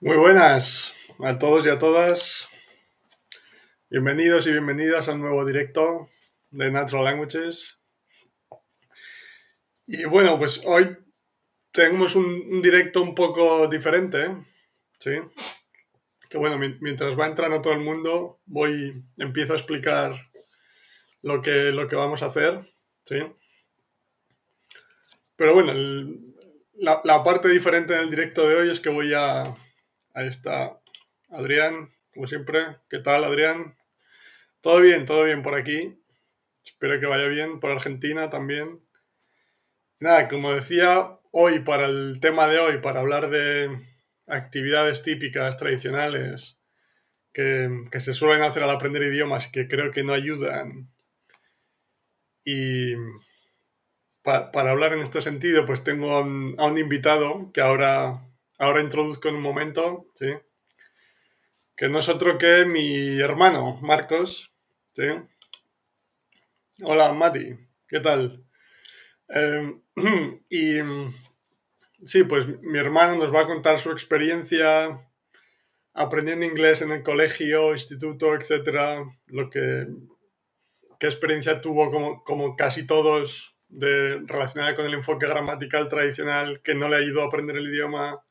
Muy buenas a todos y a todas. Bienvenidos y bienvenidas a un nuevo directo de Natural Languages. Y bueno, pues hoy tenemos un, directo un poco diferente, ¿sí? Que bueno, mientras va entrando todo el mundo, voy, empiezo a explicar lo que, lo que vamos a hacer, ¿sí? Pero bueno, la, la parte diferente en el directo de hoy es que voy a, Ahí está Adrián, como siempre. ¿Qué tal, Adrián? Todo bien, todo bien por aquí. Espero que vaya bien por Argentina también. Nada, como decía, hoy para el tema de hoy, para hablar de actividades típicas, tradicionales, que, se suelen hacer al aprender idiomas que creo que no ayudan. Y para, hablar en este sentido, pues tengo a un invitado que ahora ahora introduzco en un momento, ¿sí? Que no es otro que mi hermano, Marcos, ¿sí? Hola, Mati, ¿qué tal? Em, y sí, pues mi hermano nos va a contar su experiencia aprendiendo inglés en el colegio, instituto, etcétera, lo que qué experiencia tuvo como, como casi todos de, relacionada con el enfoque gramatical tradicional que no le ayudó a aprender el idioma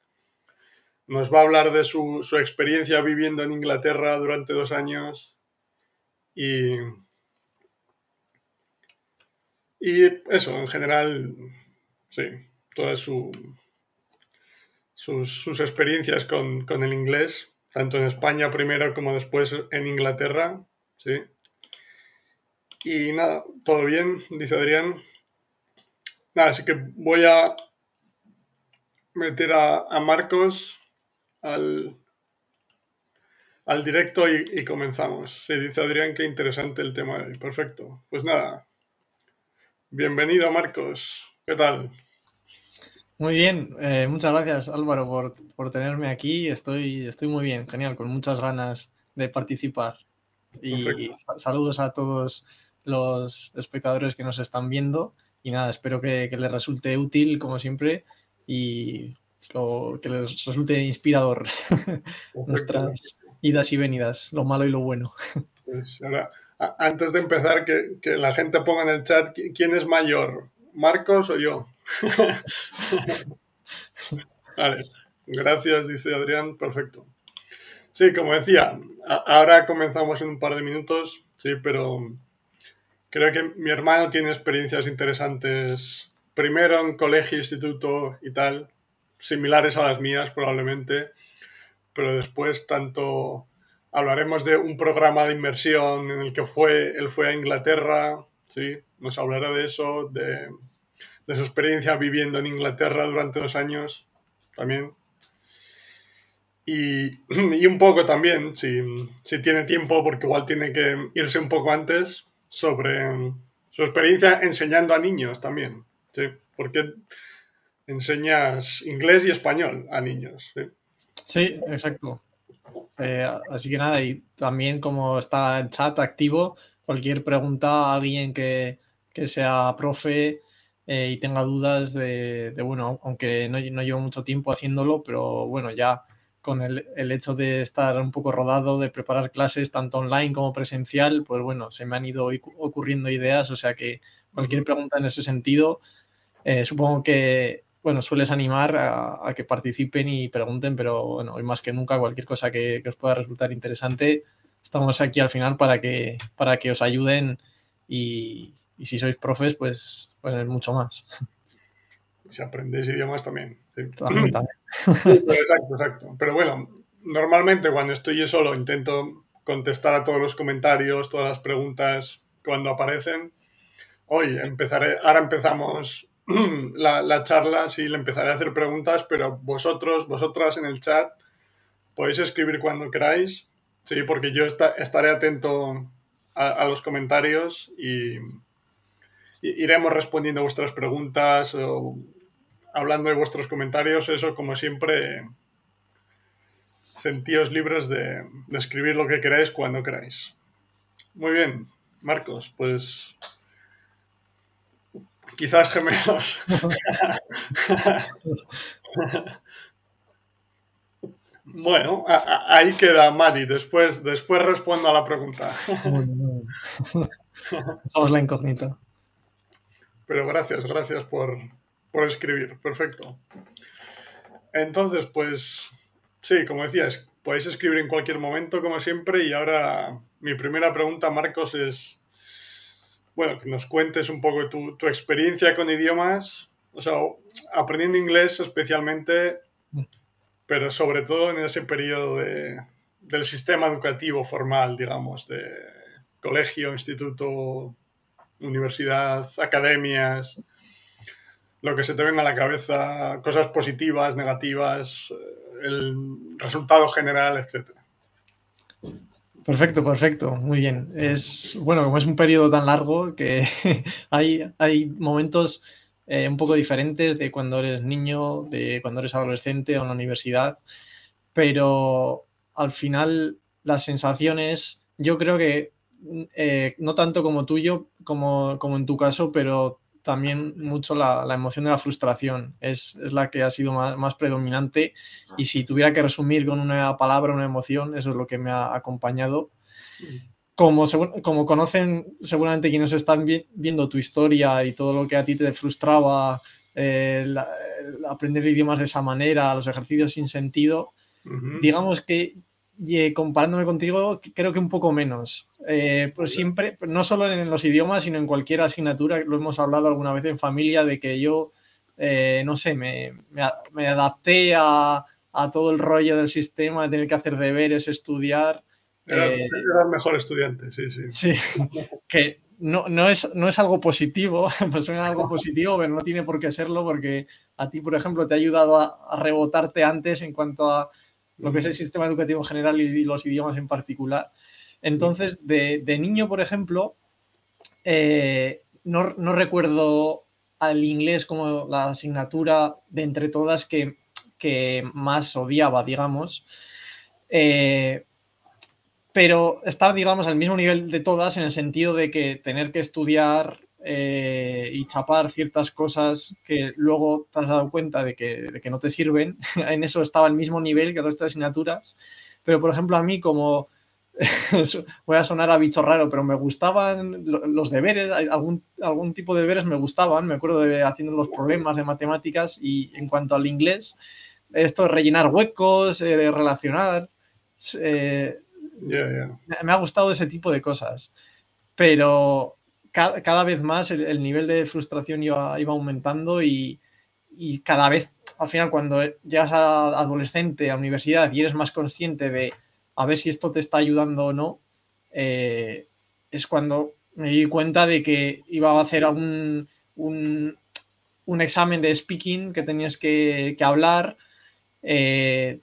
nos va a hablar de su, experiencia viviendo en Inglaterra durante dos años y, y eso, en general, sí, todas su, sus, experiencias con, el inglés, tanto en España primero como después en Inglaterra, sí. Y nada, todo bien, dice Adrián. Nada, así que voy a meter a Marcos al, al directo y, comenzamos. Sí, dice Adrián que interesante el tema de hoy. Perfecto. Pues nada. Bienvenido, Marcos. ¿Qué tal? Muy bien, eh, muchas gracias Álvaro por, tenerme aquí. Estoy, estoy muy bien, genial, con muchas ganas de participar. Y saludos a todos los espectadores que nos están viendo. Y nada, espero que, que les resulte útil, como siempre. Y o que les resulte inspirador nuestras idas y venidas, lo malo y lo bueno. Pues ahora, antes de empezar, que, que, la gente ponga en el chat quién es mayor, Marcos o yo. vale, gracias, dice Adrián, perfecto. Sí, como decía, ahora comenzamos en un par de minutos, sí, pero creo que mi hermano tiene experiencias interesantes, primero en colegio, instituto y tal, similares a las mías probablemente, pero después tanto hablaremos de un programa de inmersión en el que fue, él fue a Inglaterra, ¿sí? nos hablará de eso, de, de su experiencia viviendo en Inglaterra durante dos años también. Y, y un poco también, si, si, tiene tiempo, porque igual tiene que irse un poco antes, sobre su experiencia enseñando a niños también. ¿sí? Porque enseñas inglés y español a niños. Sí, exacto. Eh, así que nada, y también como está el chat activo, cualquier pregunta a alguien que, sea profe eh, y tenga dudas de, bueno, aunque no, no, llevo mucho tiempo haciéndolo, pero bueno, ya con el, el, hecho de estar un poco rodado, de preparar clases tanto online como presencial, pues bueno, se me han ido ocurriendo ideas, o sea que cualquier pregunta en ese sentido, eh, supongo que bueno, sueles animar a, que participen y pregunten, pero bueno, hoy más que nunca, cualquier cosa que, os pueda resultar interesante, estamos aquí al final para que, para que os ayuden y, si sois profes, pues, pues mucho más. Si aprendéis idiomas también. exacto, exacto. Pero bueno, normalmente cuando estoy yo solo intento contestar a todos los comentarios, todas las preguntas cuando aparecen. Hoy empezaré, ahora empezamos la, la, charla, sí, le empezaré a hacer preguntas, pero vosotros, vosotras en el chat, podéis escribir cuando queráis, sí, porque yo estaré atento a, los comentarios y, iremos respondiendo a vuestras preguntas o hablando de vuestros comentarios, eso como siempre, sentíos libres de, de escribir lo que queráis cuando queráis. Muy bien, Marcos, pues Quizás gemelos. Bueno, ahí queda Mati. Después, después respondo a la pregunta. Vamos la incógnita. Pero gracias, gracias por, por escribir. Perfecto. Entonces, pues sí, como decías, podéis escribir en cualquier momento, como siempre. Y ahora mi primera pregunta, Marcos, es, bueno, que nos cuentes un poco tu, tu experiencia con idiomas, o sea, aprendiendo inglés especialmente, pero sobre todo en ese periodo de, del sistema educativo formal, digamos, de colegio, instituto, universidad, academias, lo que se te venga a la cabeza, cosas positivas, negativas, el resultado general, etc. Perfecto, perfecto, muy bien. Es bueno, como es un periodo tan largo que hay, hay momentos eh, un poco diferentes de cuando eres niño, de cuando eres adolescente o en la universidad, pero al final las sensaciones, yo creo que eh, no tanto como tuyo, como, como en tu caso, pero también mucho la, emoción de la frustración. Es, la que ha sido más, predominante y si tuviera que resumir con una palabra, una emoción, eso es lo que me ha acompañado. Como, como conocen seguramente quienes están viendo tu historia y todo lo que a ti te frustraba, eh, aprender idiomas de esa manera, los ejercicios sin sentido, digamos que y comparándome contigo, creo que un poco menos. Eh, pues siempre, no solo en los idiomas, sino en cualquier asignatura, lo hemos hablado alguna vez en familia, de que yo, eh, no sé, me, me, adapté a, a, todo el rollo del sistema, de tener que hacer deberes, estudiar. Era, eh, el mejor estudiante, sí, sí. Sí, que no, no, es, no es algo positivo, pues suena algo positivo, pero no tiene por qué serlo porque a ti, por ejemplo, te ha ayudado a rebotarte antes en cuanto a lo que es el sistema educativo en general y los idiomas en particular. Entonces, de, niño, por ejemplo, eh, no, recuerdo al inglés como la asignatura de entre todas que, más odiaba, digamos. Eh, pero estaba, digamos, al mismo nivel de todas en el sentido de que tener que estudiar eh, y chapar ciertas cosas que luego te has dado cuenta de que, no te sirven, en eso estaba al mismo nivel que el resto de asignaturas. Pero, por ejemplo, a mí como voy a sonar a bicho raro, pero me gustaban los deberes, algún, algún tipo de deberes me gustaban, me acuerdo de haciendo los problemas de matemáticas y en cuanto al inglés, esto de rellenar huecos, eh, de relacionar, eh, me ha gustado ese tipo de cosas. Pero cada, vez más el, nivel de frustración iba, aumentando y, cada vez, al final, cuando llegas a adolescente, a universidad y eres más consciente de a ver si esto te está ayudando o no, eh, es cuando me di cuenta de que iba a hacer algún, un, examen de speaking que tenías que, hablar. Eh,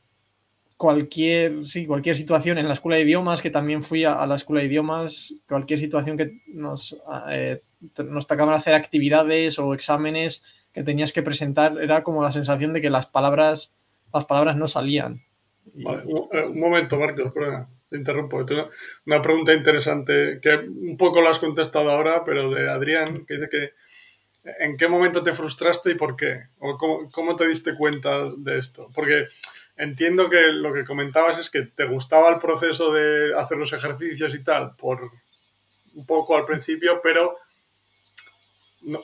cualquier, sí, cualquier situación en la escuela de idiomas, que también fui a, la escuela de idiomas, cualquier situación que nos, eh, nos tocaban hacer actividades o exámenes que tenías que presentar, era como la sensación de que las palabras, las palabras no salían. Eh, un, momento, Marcos, te interrumpo. Tengo una pregunta interesante que un poco la has contestado ahora, pero de Adrián, que dice que ¿en qué momento te frustraste y por qué? ¿O cómo, cómo te diste cuenta de esto? Porque entiendo que lo que comentabas es que te gustaba el proceso de hacer los ejercicios y tal, por un poco al principio, pero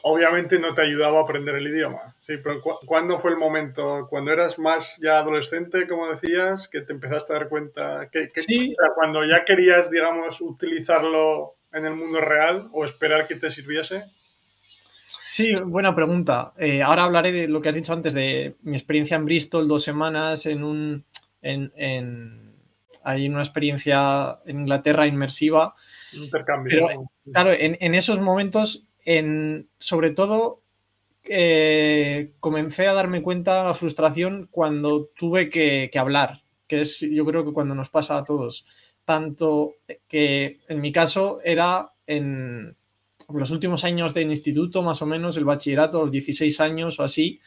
obviamente no te ayudaba a aprender el idioma. Sí, pero ¿cuándo fue el momento? ¿Cuando eras más ya adolescente, como decías, que te empezaste a dar cuenta? Que, cuando ya querías, digamos, utilizarlo en el mundo real o esperar que te sirviese. Sí, buena pregunta. Eh, ahora hablaré de lo que has dicho antes de mi experiencia en Bristol, dos semanas en un. En, hay una experiencia en Inglaterra inmersiva. Intercambio. claro, en, esos momentos, en, sobre todo, eh, comencé a darme cuenta de la frustración cuando tuve que, que hablar, que es yo creo que cuando nos pasa a todos. Tanto que en mi caso era en, los últimos años del instituto, más o menos, el bachillerato, los 16 años o así,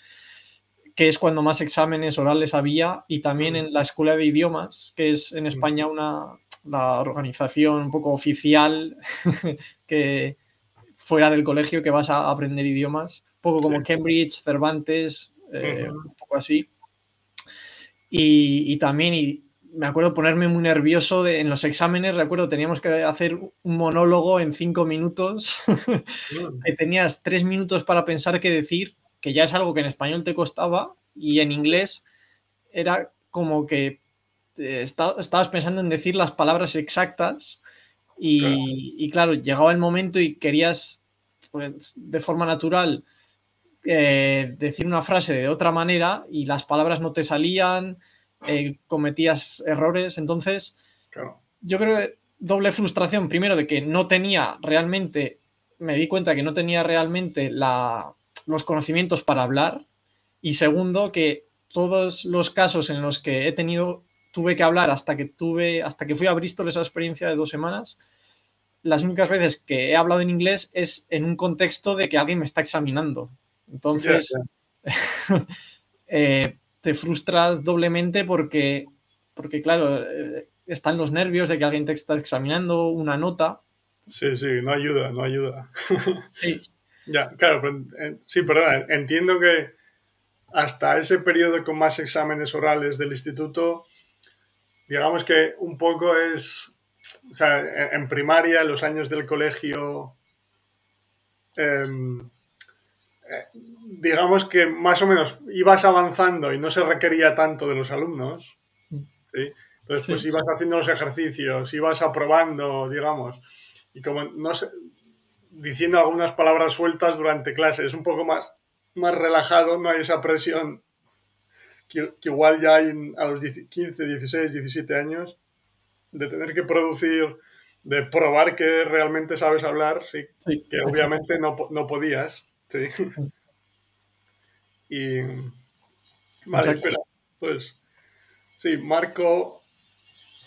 que es cuando más exámenes orales había, y también en la escuela de idiomas, que es en España una la organización un poco oficial que fuera del colegio que vas a aprender idiomas, un poco como Cambridge, Cervantes, eh, un poco así. y, también y me acuerdo ponerme muy nervioso en los exámenes, recuerdo, teníamos que hacer un monólogo en cinco minutos, tenías tres minutos para pensar qué decir, que ya es algo que en español te costaba y en inglés era como que estabas pensando en decir las palabras exactas. Y claro, llegaba el momento y querías pues, de forma natural eh, decir una frase de otra manera y las palabras no te salían, eh, cometías errores. Entonces, yo creo que doble frustración, primero de que no tenía realmente, me di cuenta que no tenía realmente los conocimientos para hablar y segundo, que todos los casos en los que he tenido, tuve que hablar hasta que tuve, hasta que fui a Bristol esa experiencia de dos semanas, las únicas veces que he hablado en inglés es en un contexto de que alguien me está examinando. Entonces, eh, te frustras doblemente porque, porque claro, eh, están los nervios de que alguien te está examinando una nota. Sí, sí, no ayuda, no ayuda. Sí. ya, claro, sí, perdón, entiendo que hasta ese periodo con más exámenes orales del instituto, digamos que un poco es, o sea, en primaria, en los años del colegio, em, digamos que más o menos ibas avanzando y no se requería tanto de los alumnos, ¿sí? Entonces, pues ibas haciendo los ejercicios, ibas aprobando, digamos, y como no sé, diciendo algunas palabras sueltas durante clase, es un poco más, más relajado, no hay esa presión que, igual ya hay a los 15, 16, 17 años, de tener que producir, de probar que realmente sabes hablar, sí, que obviamente no, no podías. Sí. Y. Vale, espera. Pues. Sí, Marco,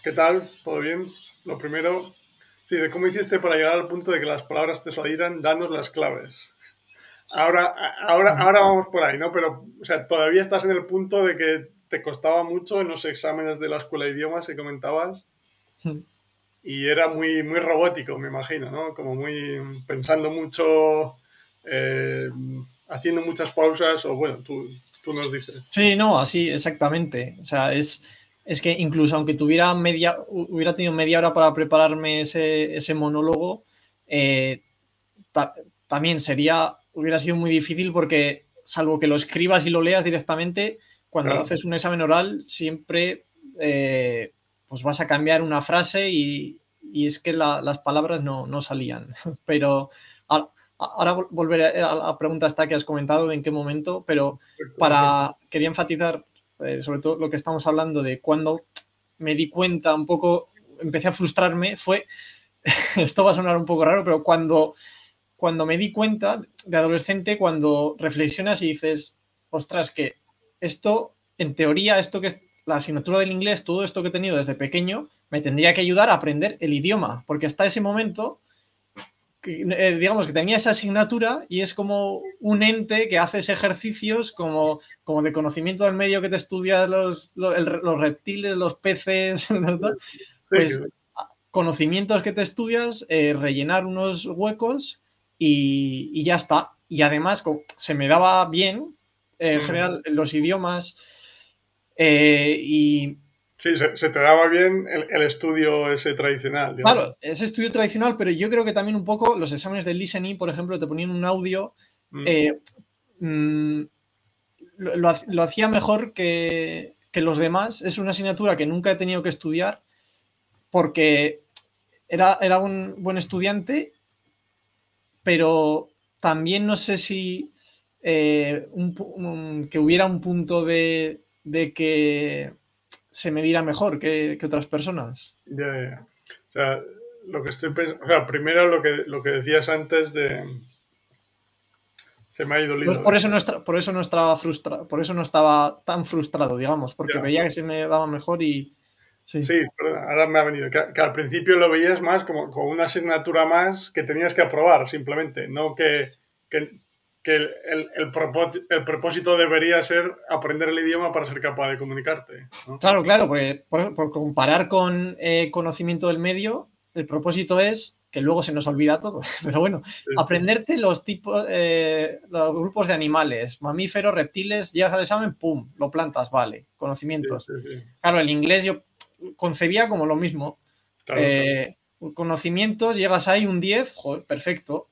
¿qué tal? ¿Todo bien? Lo primero. Sí, de cómo hiciste para llegar al punto de que las palabras te salieran, danos las claves. Ahora, ahora, ahora vamos por ahí, ¿no? Pero, o sea, todavía estás en el punto de que te costaba mucho en los exámenes de la escuela de idiomas que comentabas. Y era muy, muy robótico, me imagino, ¿no? Como muy pensando mucho eh, haciendo muchas pausas o bueno, tú, nos dices. Sí, no, así exactamente. O sea, es, es que incluso aunque tuviera media, hubiera tenido media hora para prepararme ese, monólogo, eh, también sería, hubiera sido muy difícil porque salvo que lo escribas y lo leas directamente, cuando haces un examen oral siempre eh, pues vas a cambiar una frase y, es que las palabras no, no salían. Pero Ahora volveré a la pregunta esta que has comentado de en qué momento, pero para quería enfatizar eh, sobre todo lo que estamos hablando de cuando me di cuenta un poco, empecé a frustrarme, fue, esto va a sonar un poco raro, pero cuando, cuando me di cuenta de adolescente, cuando reflexionas y dices, ostras, que esto, en teoría, esto que es la asignatura del inglés, todo esto que he tenido desde pequeño, me tendría que ayudar a aprender el idioma, porque hasta ese momento eh, digamos que tenía esa asignatura y es como un ente que haces ejercicios como, como de conocimiento del medio que te estudias los, los, reptiles, los peces, pues conocimientos que te estudias, eh, rellenar unos huecos y, ya está. Y además se me daba bien, eh, en general, los idiomas y Sí, se, te daba bien el, estudio ese tradicional. Claro, ese estudio tradicional, pero yo creo que también un poco los exámenes de listening, por ejemplo, te ponían un audio, mm. Eh, mm, lo, hacía mejor que, los demás. Es una asignatura que nunca he tenido que estudiar porque era, era un buen estudiante, pero también no sé si eh, que hubiera un punto de que se me mejor que, otras personas. Ya, ya. O sea, lo que estoy pensando, o sea, primero lo que, lo que decías antes de... Se me ha ido pues por eso no por eso no estaba frustrado, por eso no estaba tan frustrado, digamos, porque veía que se me daba mejor y... Sí, sí ahora me ha venido. Que, al principio lo veías más como, como, una asignatura más que tenías que aprobar, simplemente, no que, que que el, el, propósito debería ser aprender el idioma para ser capaz de comunicarte. Claro, claro, porque por, comparar con eh, conocimiento del medio, el propósito es que luego se nos olvida todo, pero bueno, aprenderte los tipos, eh, los grupos de animales, mamíferos, reptiles, llegas al examen, pum, lo plantas, vale, conocimientos. claro, el inglés yo concebía como lo mismo. Eh, conocimientos, llegas ahí un 10, joder, perfecto,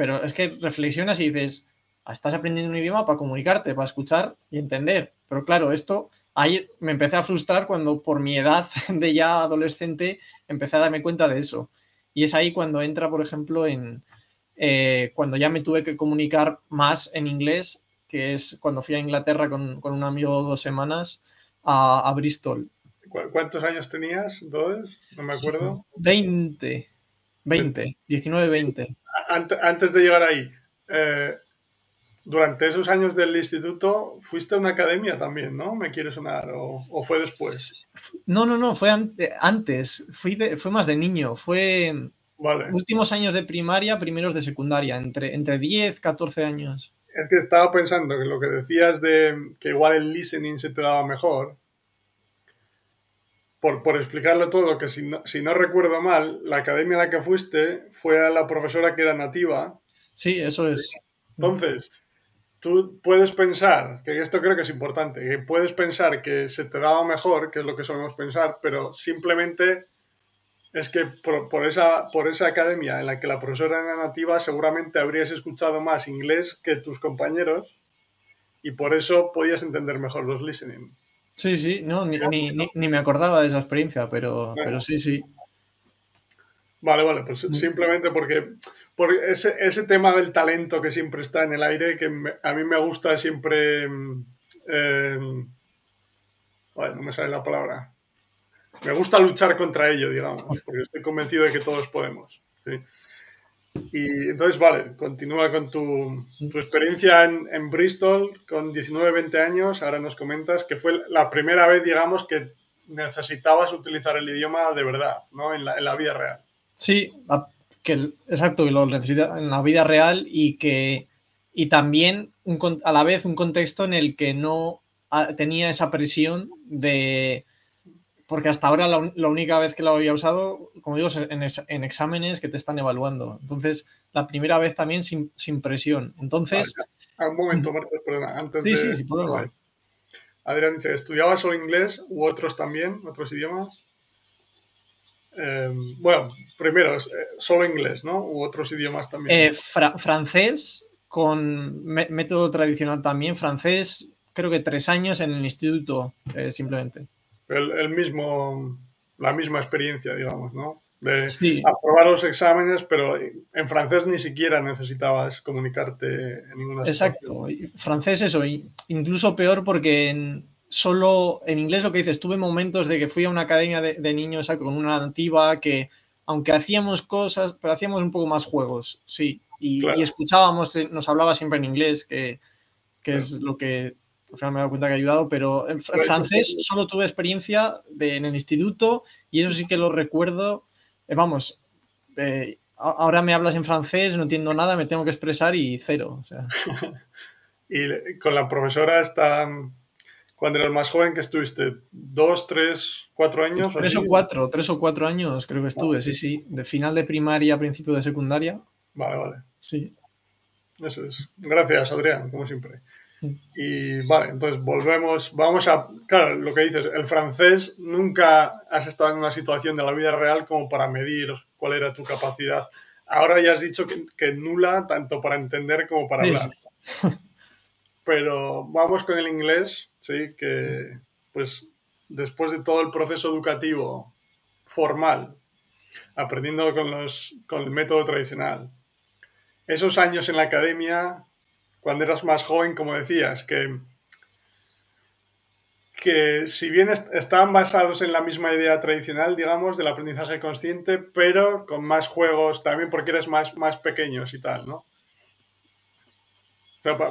pero es que reflexionas y dices, ah, estás aprendiendo un idioma para comunicarte, para escuchar y entender, pero claro, esto ahí me empecé a frustrar cuando por mi edad de ya adolescente empecé a darme cuenta de eso. Y es ahí cuando entra, por ejemplo, en eh, cuando ya me tuve que comunicar más en inglés, que es cuando fui a Inglaterra con, un amigo dos semanas a, Bristol. ¿Cuántos años tenías? ¿Dos? No me acuerdo. 20. 20. 19, 20. Antes de llegar ahí, eh, durante esos años del instituto fuiste a una academia también, ¿no? ¿Me quieres sonar? ¿O, fue después? No, no, no, fue antes. Fui fue más de niño. Fue últimos años de primaria, primeros de secundaria, entre, entre 10, 14 años. Es que estaba pensando que lo que decías de que igual el listening se te daba mejor. Por, por explicarlo todo, que si no, si no recuerdo mal, la academia a la que fuiste fue a la profesora que era nativa. Sí, eso es. Entonces, tú puedes pensar, que esto creo que es importante, que puedes pensar que se te daba mejor, que es lo que solemos pensar, pero simplemente es que por, esa, por esa academia en la que la profesora era nativa seguramente habrías escuchado más inglés que tus compañeros y por eso podías entender mejor los listening. Sí, sí, no, ni, me acordaba de esa experiencia, pero, pero sí, sí. Vale, vale, pues mm. simplemente porque por ese, ese, tema del talento que siempre está en el aire, que a mí me gusta siempre... Eh, no me sale la palabra. Me gusta luchar contra ello, digamos, porque estoy convencido de que todos podemos. Y entonces, vale, continúa con tu, tu experiencia en, en, Bristol con 19, 20 años. Ahora nos comentas que fue la primera vez, digamos, que necesitabas utilizar el idioma de verdad, ¿no? En la, en la vida real. Sí, que exacto, que lo necesita en la vida real y que y también a la vez un contexto en el que no tenía esa presión de porque hasta ahora la, única vez que lo había usado, como digo, en, en, exámenes que te están evaluando. Entonces, la primera vez también sin, sin presión. Entonces... un momento, Marcos, perdona. Antes sí, sí, sí, Adrián dice, ¿estudiabas solo inglés u otros también, otros idiomas? Em, bueno, primero, eh, solo inglés, ¿no? U otros idiomas también. Eh, francés, con método tradicional también. Francés, creo que tres años en el instituto, eh, simplemente. El, mismo, la misma experiencia, digamos, ¿no? De aprobar los exámenes, pero en francés ni siquiera necesitabas comunicarte en ninguna Exacto. Francés, eso, incluso peor porque en, solo en inglés lo que dices, tuve momentos de que fui a una academia de, niños exacto, con una nativa que, aunque hacíamos cosas, pero hacíamos un poco más juegos, sí. Y, escuchábamos, eh, nos hablaba siempre en inglés, que, es lo que al final me he dado cuenta que ha ayudado, pero en francés solo tuve experiencia de, en el instituto y eso sí que lo recuerdo. Eh, vamos, eh, ahora me hablas en francés, no entiendo nada, me tengo que expresar y cero. y con la profesora está cuando eras más joven que estuviste, dos, tres, cuatro años. Tres o cuatro, tres o cuatro años creo que estuve, sí, sí, de final de primaria a principio de secundaria. Vale, vale. Sí. Eso es. Gracias, Adrián, como siempre. Y vale, entonces volvemos, vamos a, claro, lo que dices, el francés nunca has estado en una situación de la vida real como para medir cuál era tu capacidad. Ahora ya has dicho que, nula tanto para entender como para hablar. Pero vamos con el inglés, sí, que pues después de todo el proceso educativo formal, aprendiendo con, los, con el método tradicional, esos años en la academia, cuando eras más joven, como decías, que, que si bien estaban basados en la misma idea tradicional, digamos, del aprendizaje consciente, pero con más juegos también porque eres más, más pequeños y tal, ¿no?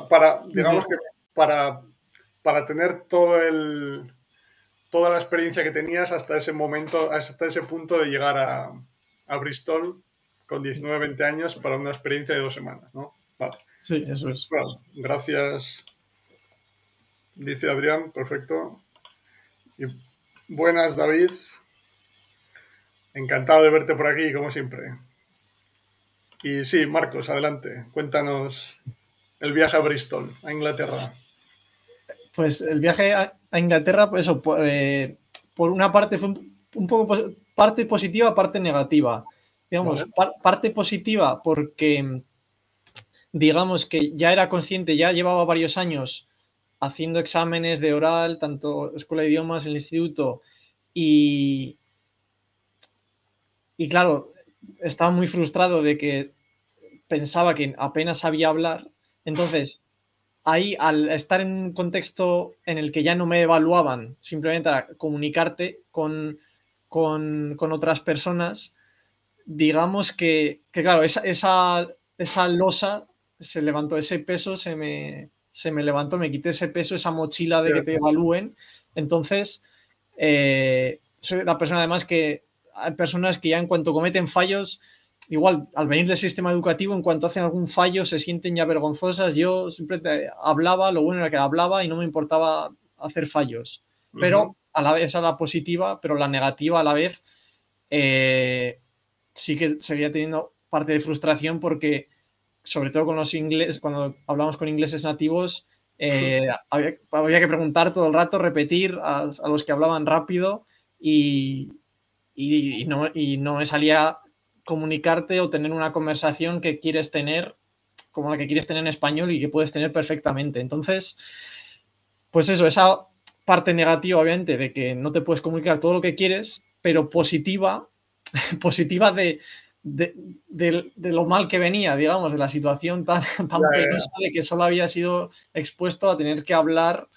para, digamos que para, para tener todo el, toda la experiencia que tenías hasta ese momento, hasta ese punto de llegar a, a Bristol con 19, 20 años para una experiencia de dos semanas, ¿no? Vale. Sí, eso es. gracias, dice Adrián, perfecto. Y buenas, David. Encantado de verte por aquí, como siempre. Y sí, Marcos, adelante. Cuéntanos el viaje a Bristol, a Inglaterra. Pues el viaje a, Inglaterra, pues eso, eh, por una parte fue un, poco parte positiva, parte negativa. Digamos, parte positiva porque digamos que ya era consciente, ya llevaba varios años haciendo exámenes de oral, tanto escuela de idiomas, en el instituto, y, y claro, estaba muy frustrado de que pensaba que apenas sabía hablar. Entonces, ahí al estar en un contexto en el que ya no me evaluaban, simplemente a comunicarte con, con, otras personas, digamos que, claro, esa, esa, esa losa se levantó, ese peso se me, se me levantó, me quité ese peso, esa mochila de que te evalúen. Entonces, eh, soy la persona además que hay personas que ya en cuanto cometen fallos, igual al venir del sistema educativo, en cuanto hacen algún fallo, se sienten ya vergonzosas. Yo siempre hablaba, lo bueno era que hablaba y no me importaba hacer fallos. Pero a la vez, esa la positiva, pero la negativa a la vez, eh, sí que seguía teniendo parte de frustración porque sobre todo con los ingleses, cuando hablamos con ingleses nativos, eh, había, que preguntar todo el rato, repetir a, los que hablaban rápido y, y, no, y no me salía comunicarte o tener una conversación que quieres tener como la que quieres tener en español y que puedes tener perfectamente. Entonces, pues eso, esa parte negativa, obviamente, de que no te puedes comunicar todo lo que quieres, pero positiva, positiva de, de, lo mal que venía, digamos, de la situación tan, tan penosa de que solo había sido expuesto a tener que hablar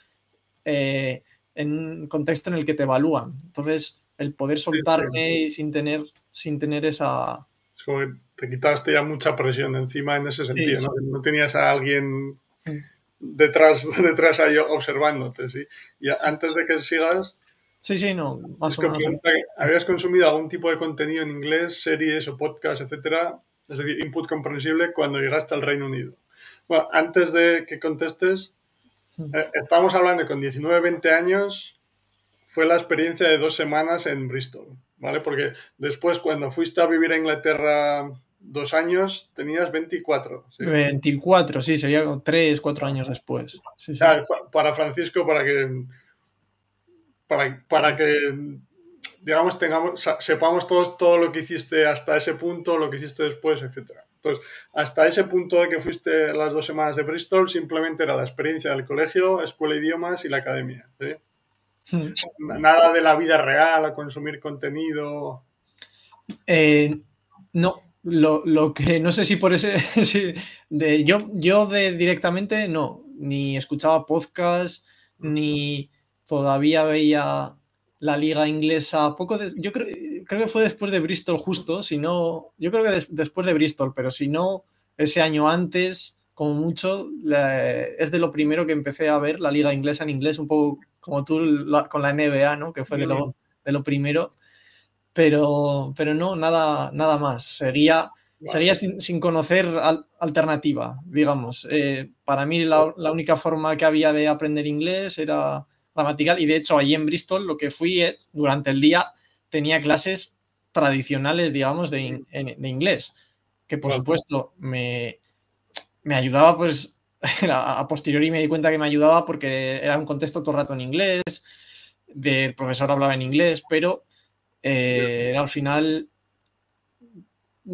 eh, en un contexto en el que te evalúan. Entonces, el poder soltarme y sin tener, sin tener esa... Es como que te quitaste ya mucha presión encima en ese sentido, ¿no? No tenías a alguien detrás, detrás ahí observándote, ¿sí? Y antes de que sigas, Sí, sí, no, más o menos. ¿Habías consumido algún tipo de contenido en inglés, series o podcasts, etcétera? Es decir, input comprensible cuando llegaste al Reino Unido. Bueno, antes de que contestes, eh, estamos hablando con 19, 20 años, fue la experiencia de dos semanas en Bristol, ¿vale? Porque después, cuando fuiste a vivir a Inglaterra dos años, tenías 24. 24, sí, sería tres, cuatro años después. para Francisco, para que para, que, digamos, tengamos, sepamos todos todo lo que hiciste hasta ese punto, lo que hiciste después, etc. Entonces, hasta ese punto de que fuiste las dos semanas de Bristol, simplemente era la experiencia del colegio, escuela de idiomas y la academia. Hmm. Nada de la vida real, a consumir contenido. Eh, no, lo, que no sé si por ese. de, yo, yo de directamente no, ni escuchaba podcast, ni todavía veía la liga inglesa poco yo creo, creo que fue después de Bristol justo, si no, yo creo que después de Bristol, pero si no, ese año antes, como mucho, es de lo primero que empecé a ver la liga inglesa en inglés, un poco como tú con la NBA, ¿no? Que fue de lo, de lo primero, pero, pero no, nada, nada más. Sería sin, conocer alternativa, digamos. Eh, para mí la, la, única forma que había de aprender inglés era gramatical. Y de hecho allí en Bristol lo que fui es, durante el día tenía clases tradicionales, digamos, de, inglés, que por supuesto me, me ayudaba, pues a posteriori me di cuenta que me ayudaba porque era un contexto todo el rato en inglés, el profesor hablaba en inglés, pero eh, era al final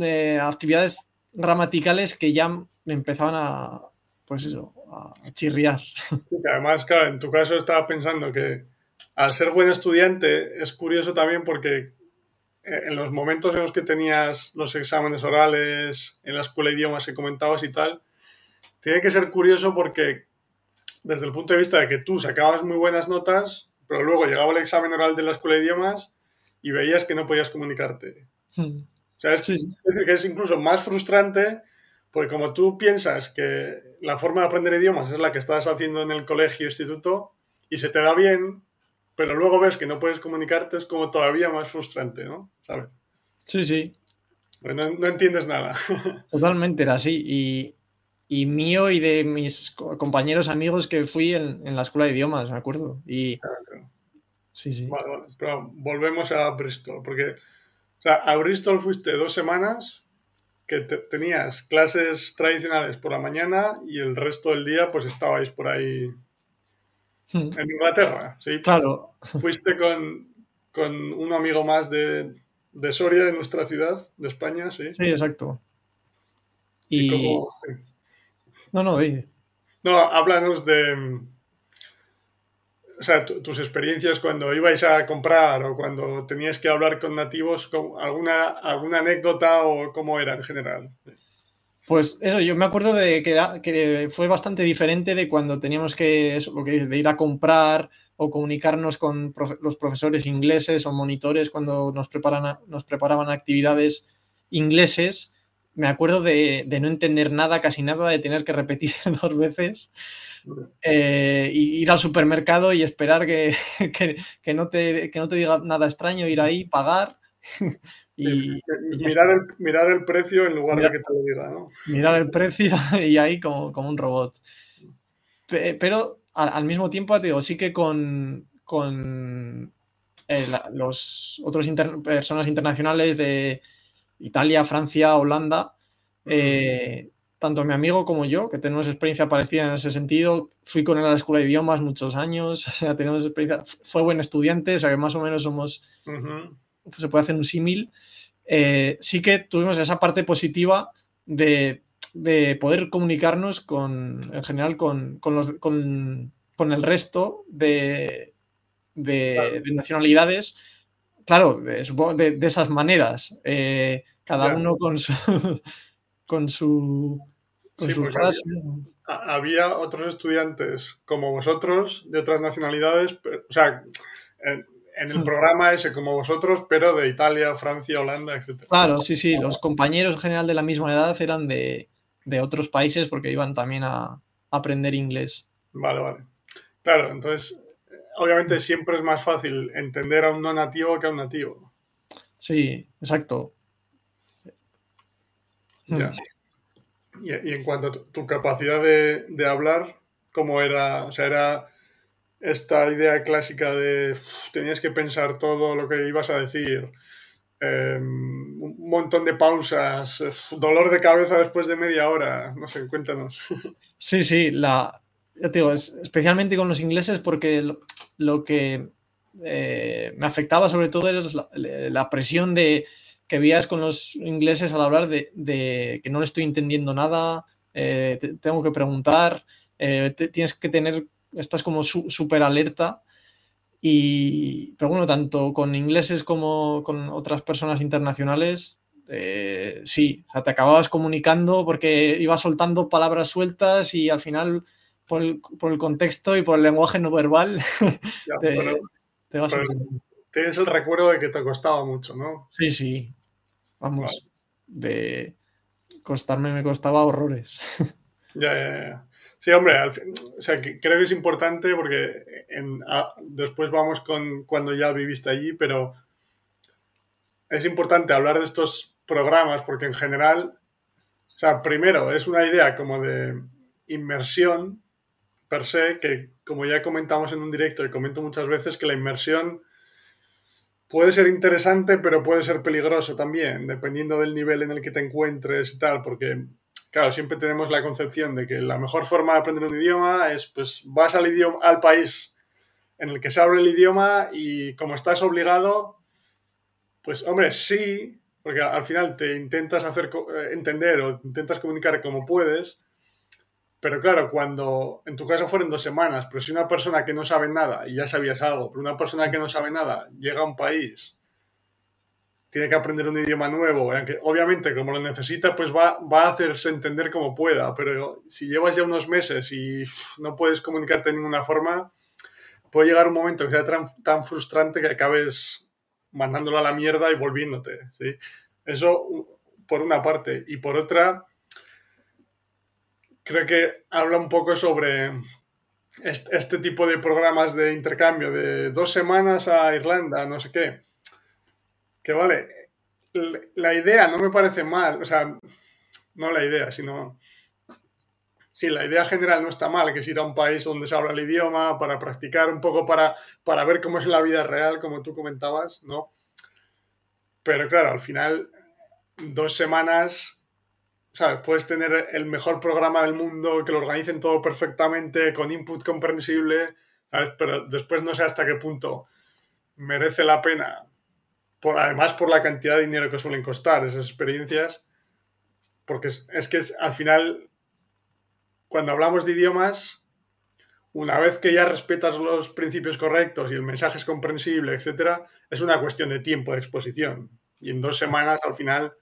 eh, actividades gramaticales que ya me empezaban a, pues eso, a chirriar. además, claro, en tu caso estaba pensando que al ser buen estudiante es curioso también porque eh, en los momentos en los que tenías los exámenes orales, en la escuela de idiomas que comentabas y tal, tiene que ser curioso porque desde el punto de vista de que tú sacabas muy buenas notas, pero luego llegaba el examen oral de la escuela de idiomas y veías que no podías comunicarte. Hmm. O sea, es, decir, que es incluso más frustrante porque como tú piensas que la forma de aprender idiomas es la que estás haciendo en el colegio, instituto, y se te da bien, pero luego ves que no puedes comunicarte, es como todavía más frustrante, ¿no? ¿Sabes? Sí, sí. no, entiendes nada. Totalmente era así. Y, mío y de mis compañeros amigos que fui en, la escuela de idiomas, me acuerdo. Y... Sí, sí. pero volvemos a Bristol, porque sea, a Bristol fuiste dos semanas que tenías clases tradicionales por la mañana y el resto del día pues estabais por ahí hmm. en Inglaterra, ¿sí? Claro. Fuiste con, con un amigo más de, de, Soria, de nuestra ciudad, de España, ¿sí? Sí, exacto. Y... No, no, dime. No, háblanos de, o sea, tus experiencias cuando ibais a comprar o cuando tenías que hablar con nativos, alguna, alguna anécdota o cómo era en general. Pues eso, yo me acuerdo de que, que fue bastante diferente de cuando teníamos que, eso, lo que de ir a comprar o comunicarnos con los profesores ingleses o monitores cuando nos, preparan, nos preparaban actividades ingleses. Me acuerdo de, de no entender nada, casi nada, de tener que repetir dos veces eh, ir al supermercado y esperar que, que, no te, no te diga nada extraño, ir ahí, pagar. Y, mirar, el, mirar, el, precio en lugar de que te lo diga, ¿no? Mirar el precio y ahí como, como un robot. Pero al, mismo tiempo, te digo, sí que con, con eh, los otros personas internacionales de Italia, Francia, Holanda, eh, tanto mi amigo como yo, que tenemos experiencia parecida en ese sentido, fui con él a la escuela de idiomas muchos años, o sea, tenemos experiencia, fue buen estudiante, o sea que más o menos somos, se puede hacer un símil. Eh, sí que tuvimos esa parte positiva de, poder comunicarnos con, en general con, los, con, el resto de, de, nacionalidades, claro, de, de esas maneras, eh, cada uno con su con su... sí, había, otros estudiantes como vosotros, de otras nacionalidades, o sea, en, el hmm. programa ese como vosotros, pero de Italia, Francia, Holanda, etc. Claro, sí, sí, los compañeros en general de la misma edad eran de, otros países porque iban también a, aprender inglés. Vale, vale. Claro, entonces, obviamente siempre es más fácil entender a un no nativo que a un nativo. Sí, exacto. Y, en cuanto a tu, capacidad de, hablar, ¿cómo era? O sea, era esta idea clásica de tenías que pensar todo lo que ibas a decir, em, un montón de pausas, dolor de cabeza después de media hora, no sé, cuéntanos. Sí, sí, la, ya te digo, especialmente con los ingleses porque lo, que eh, me afectaba sobre todo era la presión de que veías con los ingleses al hablar de, que no le estoy entendiendo nada, eh, tengo que preguntar, eh, tienes que tener, estás como súper alerta. Y, pero bueno, tanto con ingleses como con otras personas internacionales, eh, sí, o sea, te acababas comunicando porque ibas soltando palabras sueltas y al final, por el, contexto y por el lenguaje no verbal, te, vas Tienes el recuerdo de que te costaba mucho, ¿no? Sí, sí. Vamos, de costarme me costaba horrores. Ya, ya, ya. Sí, hombre, o sea, creo que es importante porque después vamos con cuando ya viviste allí, pero es importante hablar de estos programas porque en general, o sea, primero es una idea como de inmersión per se, que como ya comentamos en un directo y comento muchas veces, que la inmersión puede ser interesante, pero puede ser peligroso también, dependiendo del nivel en el que te encuentres y tal, porque, claro, siempre tenemos la concepción de que la mejor forma de aprender un idioma es, pues, vas al, idioma, al país en el que se habla el idioma y como estás obligado, pues, hombre, sí, porque al final te intentas hacer eh, entender o intentas comunicar como puedes, pero claro, cuando en tu caso fueron dos semanas, pero si una persona que no sabe nada y ya sabías algo, pero una persona que no sabe nada llega a un país, tiene que aprender un idioma nuevo, aunque obviamente como lo necesita, pues va, va a hacerse entender como pueda, pero si llevas ya unos meses y no puedes comunicarte de ninguna forma, puede llegar un momento que sea tan, frustrante que acabes mandándolo a la mierda y volviéndote. ¿sí? Eso por una parte. Y por otra, creo que habla un poco sobre este, tipo de programas de intercambio de dos semanas a Irlanda, no sé qué. Que vale, la idea no me parece mal, o sea, no la idea, sino... Sí, la idea general no está mal, que es ir a un país donde se habla el idioma para practicar un poco, para, para ver cómo es la vida real, como tú comentabas, ¿no? pero claro, al final, dos semanas, ¿sabes? Puedes tener el mejor programa del mundo, que lo organicen todo perfectamente, con input comprensible. Pero después no sé hasta qué punto merece la pena, por, además por la cantidad de dinero que suelen costar esas experiencias, porque es, es que es, al final, cuando hablamos de idiomas, una vez que ya respetas los principios correctos y el mensaje es comprensible, etcétera, es una cuestión de tiempo de exposición. Y en dos semanas, al final,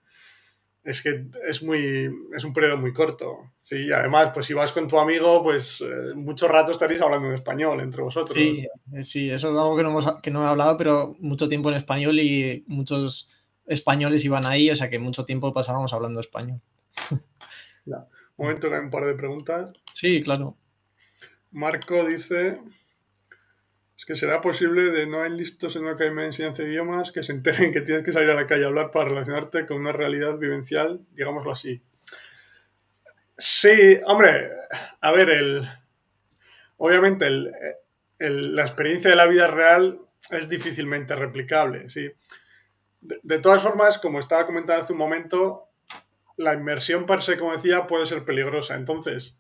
es que es muy es un periodo muy corto. Sí, además, pues si vas con tu amigo, pues eh, mucho rato estaréis hablando en español entre vosotros. Sí, eh, sí, eso es algo que no, hemos, que no he hablado, pero mucho tiempo en español y muchos españoles iban ahí, o sea que mucho tiempo pasábamos hablando español. Un momento, que hay un par de preguntas. Sí, claro. Marco dice, es que será posible de no hay listos en una academia de enseñanza de idiomas que se enteren que tienes que salir a la calle a hablar para relacionarte con una realidad vivencial, digámoslo así. Sí, hombre, a ver, el, obviamente la experiencia de la vida real es difícilmente replicable, sí. De, de, todas formas, como estaba comentando hace un momento, la inmersión per se, como decía, puede ser peligrosa. Entonces,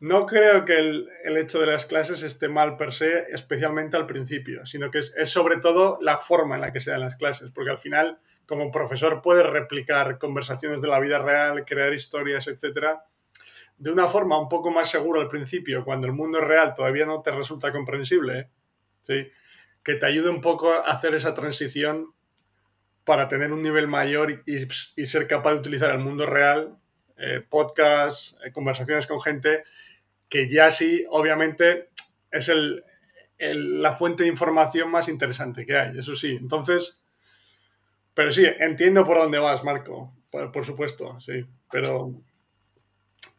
no creo que el, el, hecho de las clases esté mal per se, especialmente al principio, sino que es, es, sobre todo la forma en la que se dan las clases, porque al final, como profesor, puedes replicar conversaciones de la vida real, crear historias, etcétera, de una forma un poco más segura al principio, cuando el mundo real todavía no te resulta comprensible, ¿sí? que te ayude un poco a hacer esa transición para tener un nivel mayor y, y, y ser capaz de utilizar el mundo real, eh, podcasts, eh, conversaciones con gente que ya sí, obviamente, es el, la fuente de información más interesante que hay, eso sí. Entonces, pero sí, entiendo por dónde vas, Marco, por, supuesto, sí, pero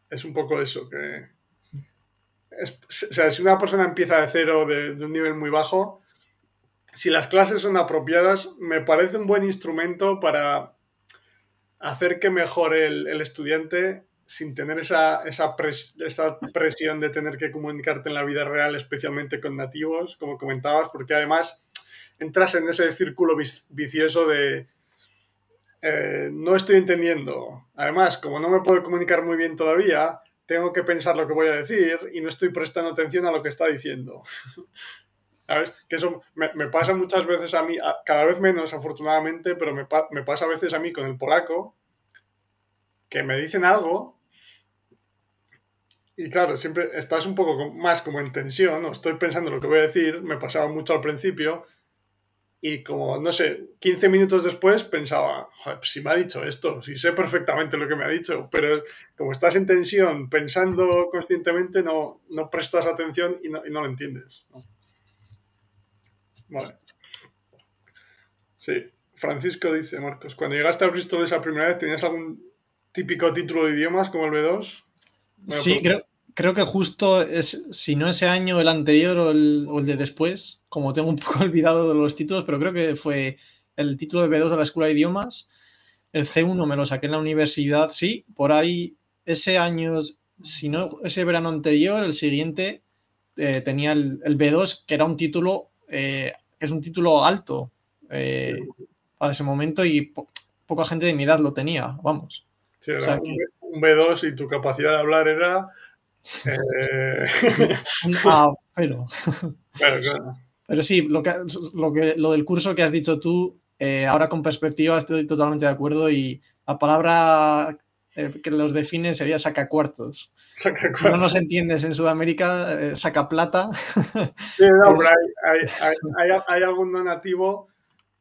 es un poco eso, que... Es, o sea, si una persona empieza de cero, de, un nivel muy bajo, si las clases son apropiadas, me parece un buen instrumento para hacer que mejore el estudiante sin tener esa, esa, pres esa, presión de tener que comunicarte en la vida real, especialmente con nativos, como comentabas, porque además entras en ese círculo vicioso de eh, no estoy entendiendo. Además, como no me puedo comunicar muy bien todavía, tengo que pensar lo que voy a decir y no estoy prestando atención a lo que está diciendo. ¿Sabes? Que eso me, pasa muchas veces a mí, cada vez menos afortunadamente, pero me pasa a veces a mí con el polaco, que me dicen algo y claro, siempre estás un poco más como en tensión, ¿no? estoy pensando lo que voy a decir, me pasaba mucho al principio, y como, no sé, 15 minutos después pensaba, Joder, pues si me ha dicho esto, si sé perfectamente lo que me ha dicho, pero como estás en tensión, pensando conscientemente, no, no prestas atención y no, y no lo entiendes. ¿no? Vale. Sí, Francisco dice, Marcos, cuando llegaste a Bristol esa primera vez, ¿tenías algún típico título de idiomas como el B2? Sí, creo, creo que justo es, si no ese año, el anterior o el, o el, de después, como tengo un poco olvidado de los títulos, pero creo que fue el título de B2 de la Escuela de Idiomas. El C1 me lo saqué en la universidad, sí, por ahí ese año, si no ese verano anterior, el siguiente eh, tenía el, el, B2, que era un título, eh, es un título alto eh, para ese momento y po poca gente de mi edad lo tenía, vamos. Sí, era o sea, un, que... un B2 y tu capacidad de hablar era eh... ah, pero... Claro. Pero sí, lo, que, lo, que, lo del curso que has dicho tú, eh, ahora con perspectiva estoy totalmente de acuerdo y la palabra eh, que los define sería sacacuartos. Si no nos entiendes en Sudamérica, eh, saca plata. Sí, no, pero hay, hay, hay, hay, algún donativo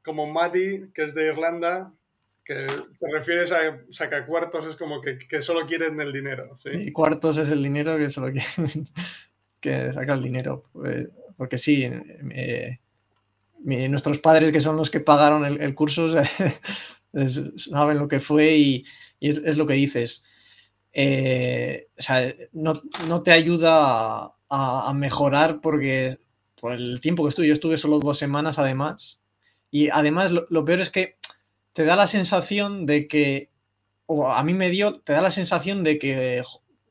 como Mati, que es de Irlanda, que te refieres a saca cuartos, es como que, solo quieren el dinero. ¿sí? Y cuartos es el dinero que solo quieren que saca el dinero. Pues, porque sí, eh, nuestros padres, que son los que pagaron el, curso, saben lo que fue y, es, lo que dices. Eh, o sea, no, no, te ayuda a, mejorar porque por el tiempo que estuve, yo estuve solo dos semanas además. Y además lo peor es que te da la sensación de que, o a mí me dio, te da la sensación de que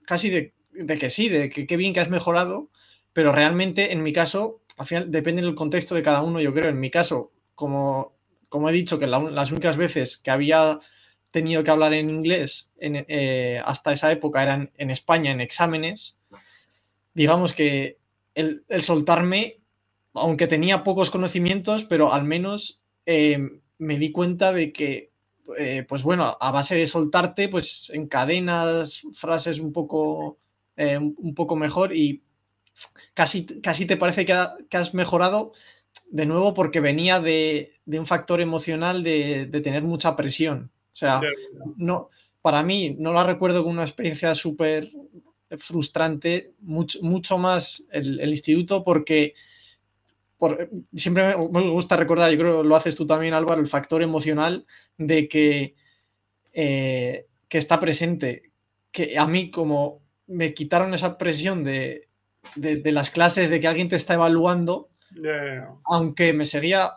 casi de, de que sí, de que qué bien que has mejorado, pero realmente en mi caso, al final depende del contexto de cada uno, yo creo, en mi caso, como como he dicho, que las únicas veces que había tenido que hablar en inglés eh, hasta esa época eran en España en exámenes, digamos que el, soltarme, aunque tenía pocos conocimientos, pero al menos eh, me di cuenta de que, eh, pues bueno, a base de soltarte, pues encadenas frases un poco, un poco mejor y casi, casi te parece que, has mejorado de nuevo porque venía de, un factor emocional de, tener mucha presión. O sea, no, para mí no la recuerdo como una experiencia súper frustrante, mucho, mucho más el, instituto porque por, siempre me gusta recordar, yo creo que lo haces tú también Álvaro, el factor emocional de que, eh, que está presente, que a mí como me quitaron esa presión de, de, las clases de que alguien te está evaluando, aunque me seguía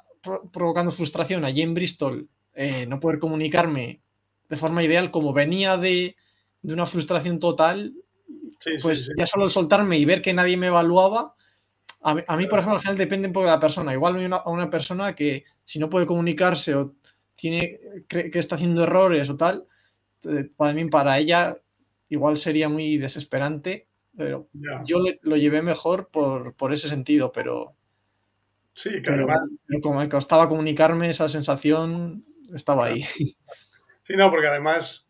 provocando frustración allí en Bristol, eh, no poder comunicarme de forma ideal, como venía de, una frustración total, pues ya solo el soltarme y ver que nadie me evaluaba, a mí, por ejemplo, al final depende un poco de la persona. Igual hay una, una persona que si no puede comunicarse o tiene que está haciendo errores o tal, eh, para mí, para ella, igual sería muy desesperante pero yo lo llevé mejor por, ese sentido, pero. Sí, que como me costaba comunicarme, esa sensación estaba ahí. Sí, no, porque además,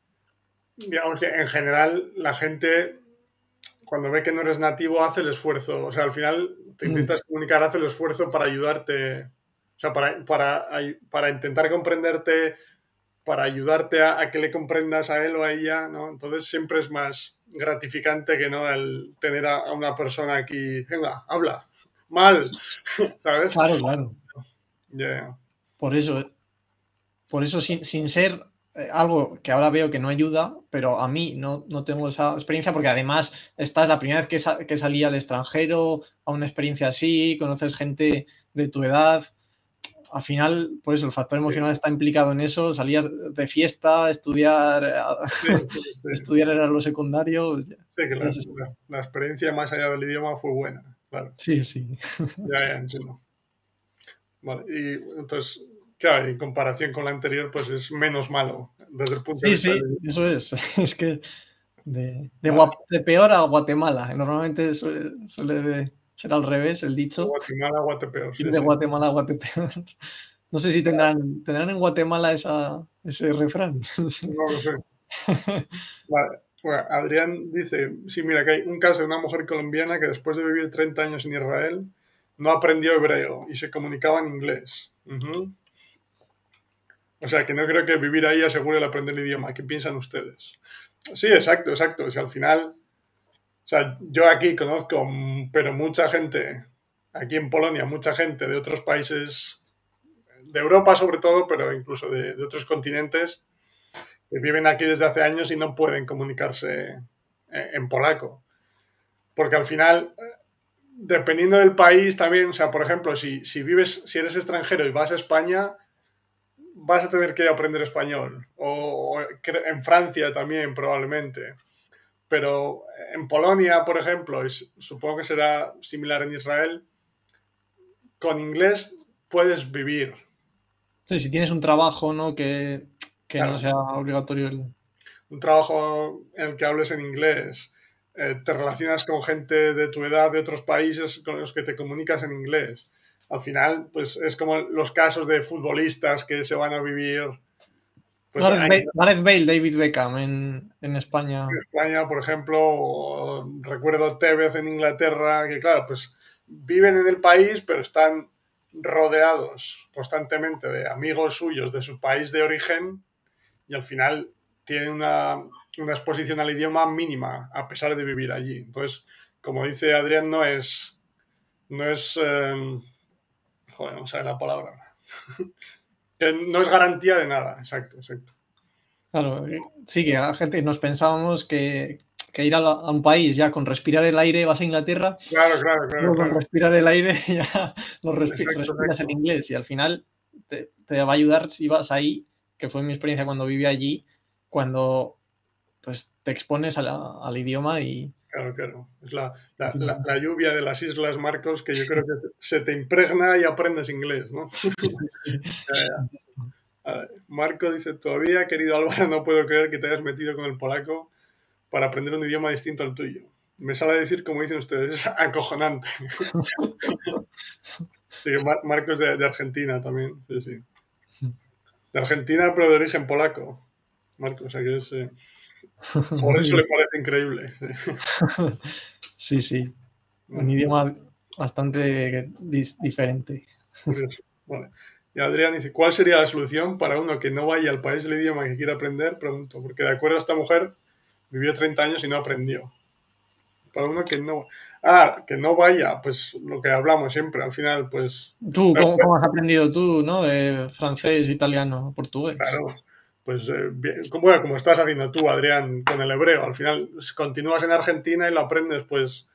digamos que en general la gente, cuando ve que no eres nativo, hace el esfuerzo. O sea, al final te mm. intentas comunicar, hace el esfuerzo para ayudarte. O sea, para, para, para intentar comprenderte, para ayudarte a, a, que le comprendas a él o a ella, ¿no? Entonces siempre es más gratificante que no el tener a, una persona aquí, venga, habla, mal, ¿sabes? Claro, claro. Por eso, por eso sin, ser eh, algo que ahora veo que no ayuda, pero a mí no, no tengo esa experiencia porque además esta es la primera vez que, que salí al extranjero a una experiencia así, conoces gente de tu edad al final, por eso el factor emocional está implicado en eso, salías de fiesta, estudiar, estudiar era lo secundario. Sí, que la, experiencia más allá del idioma fue buena, claro. Sí, sí. Ya, ya entiendo. Vale, y entonces, claro, en comparación con la anterior, pues es menos malo desde el punto de vista. Sí, sí, eso es. Es que de, de, peor a Guatemala, normalmente suele, suele Será al revés el dicho. Guatemala, Guatepeor. de Guatemala, Guatepeor. No sé si tendrán, tendrán en Guatemala esa, ese refrán. No lo sé. Bueno, Adrián dice, sí, mira, que hay un caso de una mujer colombiana que después de vivir 30 años en Israel no aprendió hebreo y se comunicaba en inglés. O sea, que no creo que vivir ahí asegure el aprender el idioma. ¿Qué piensan ustedes? Sí, exacto, exacto. O sea, al final o sea, yo aquí conozco, pero mucha gente, aquí en Polonia, mucha gente de otros países, de Europa sobre todo, pero incluso de, otros continentes, que viven aquí desde hace años y no pueden comunicarse en, polaco. Porque al final, dependiendo del país también, o sea, por ejemplo, si, si vives, si eres extranjero y vas a España, vas a tener que aprender español. O, o en Francia también, probablemente. Pero en Polonia, por ejemplo, y supongo que será similar en Israel, con inglés puedes vivir. Sí, si tienes un trabajo, ¿no? Que, no sea obligatorio. Un trabajo en el que hables en inglés. Eh, te relacionas con gente de tu edad de otros países con los que te comunicas en inglés. Al final, pues es como los casos de futbolistas que se van a vivir pues Gareth, Bale, David Beckham en, España. En España, por ejemplo, recuerdo Tevez en Inglaterra, que claro, pues viven en el país, pero están rodeados constantemente de amigos suyos de su país de origen y al final tienen una, exposición al idioma mínima a pesar de vivir allí. Entonces, como dice Adrián, no es... No es... Eh, joder, no sé la palabra. no es garantía de nada, exacto, exacto. Claro, sí, que a gente nos pensábamos que, ir a, un país ya con respirar el aire vas a Inglaterra. Claro, claro, claro. Con respirar el aire ya lo respiras en inglés y al final te, va a ayudar si vas ahí, que fue mi experiencia cuando viví allí, cuando pues te expones al idioma y, Claro, claro. Es la, lluvia de las Islas Marcos que yo creo que se te impregna y aprendes inglés, ¿no? Marco dice, todavía, querido Álvaro, no puedo creer que te hayas metido con el polaco para aprender un idioma distinto al tuyo. Me sale a decir, como dicen ustedes, es acojonante. Marco es de, Argentina también, sí, sí. De Argentina, pero de origen polaco. Marco, o sea que es... Eh, por eso le parece increíble. Sí, sí. Un idioma bastante diferente. Vale. Y Adrián dice, ¿cuál sería la solución para uno que no vaya al país del idioma que quiere aprender? Pregunto, porque de acuerdo a esta mujer, vivió 30 años y no aprendió. Para uno que no... Ah, que no vaya, pues lo que hablamos siempre, al final, pues... ¿Tú cómo, has aprendido tú, no? De francés, italiano, portugués. Claro, pues eh, como, como estás haciendo tú, Adrián, con el hebreo. Al final continúas en Argentina y lo aprendes, pues,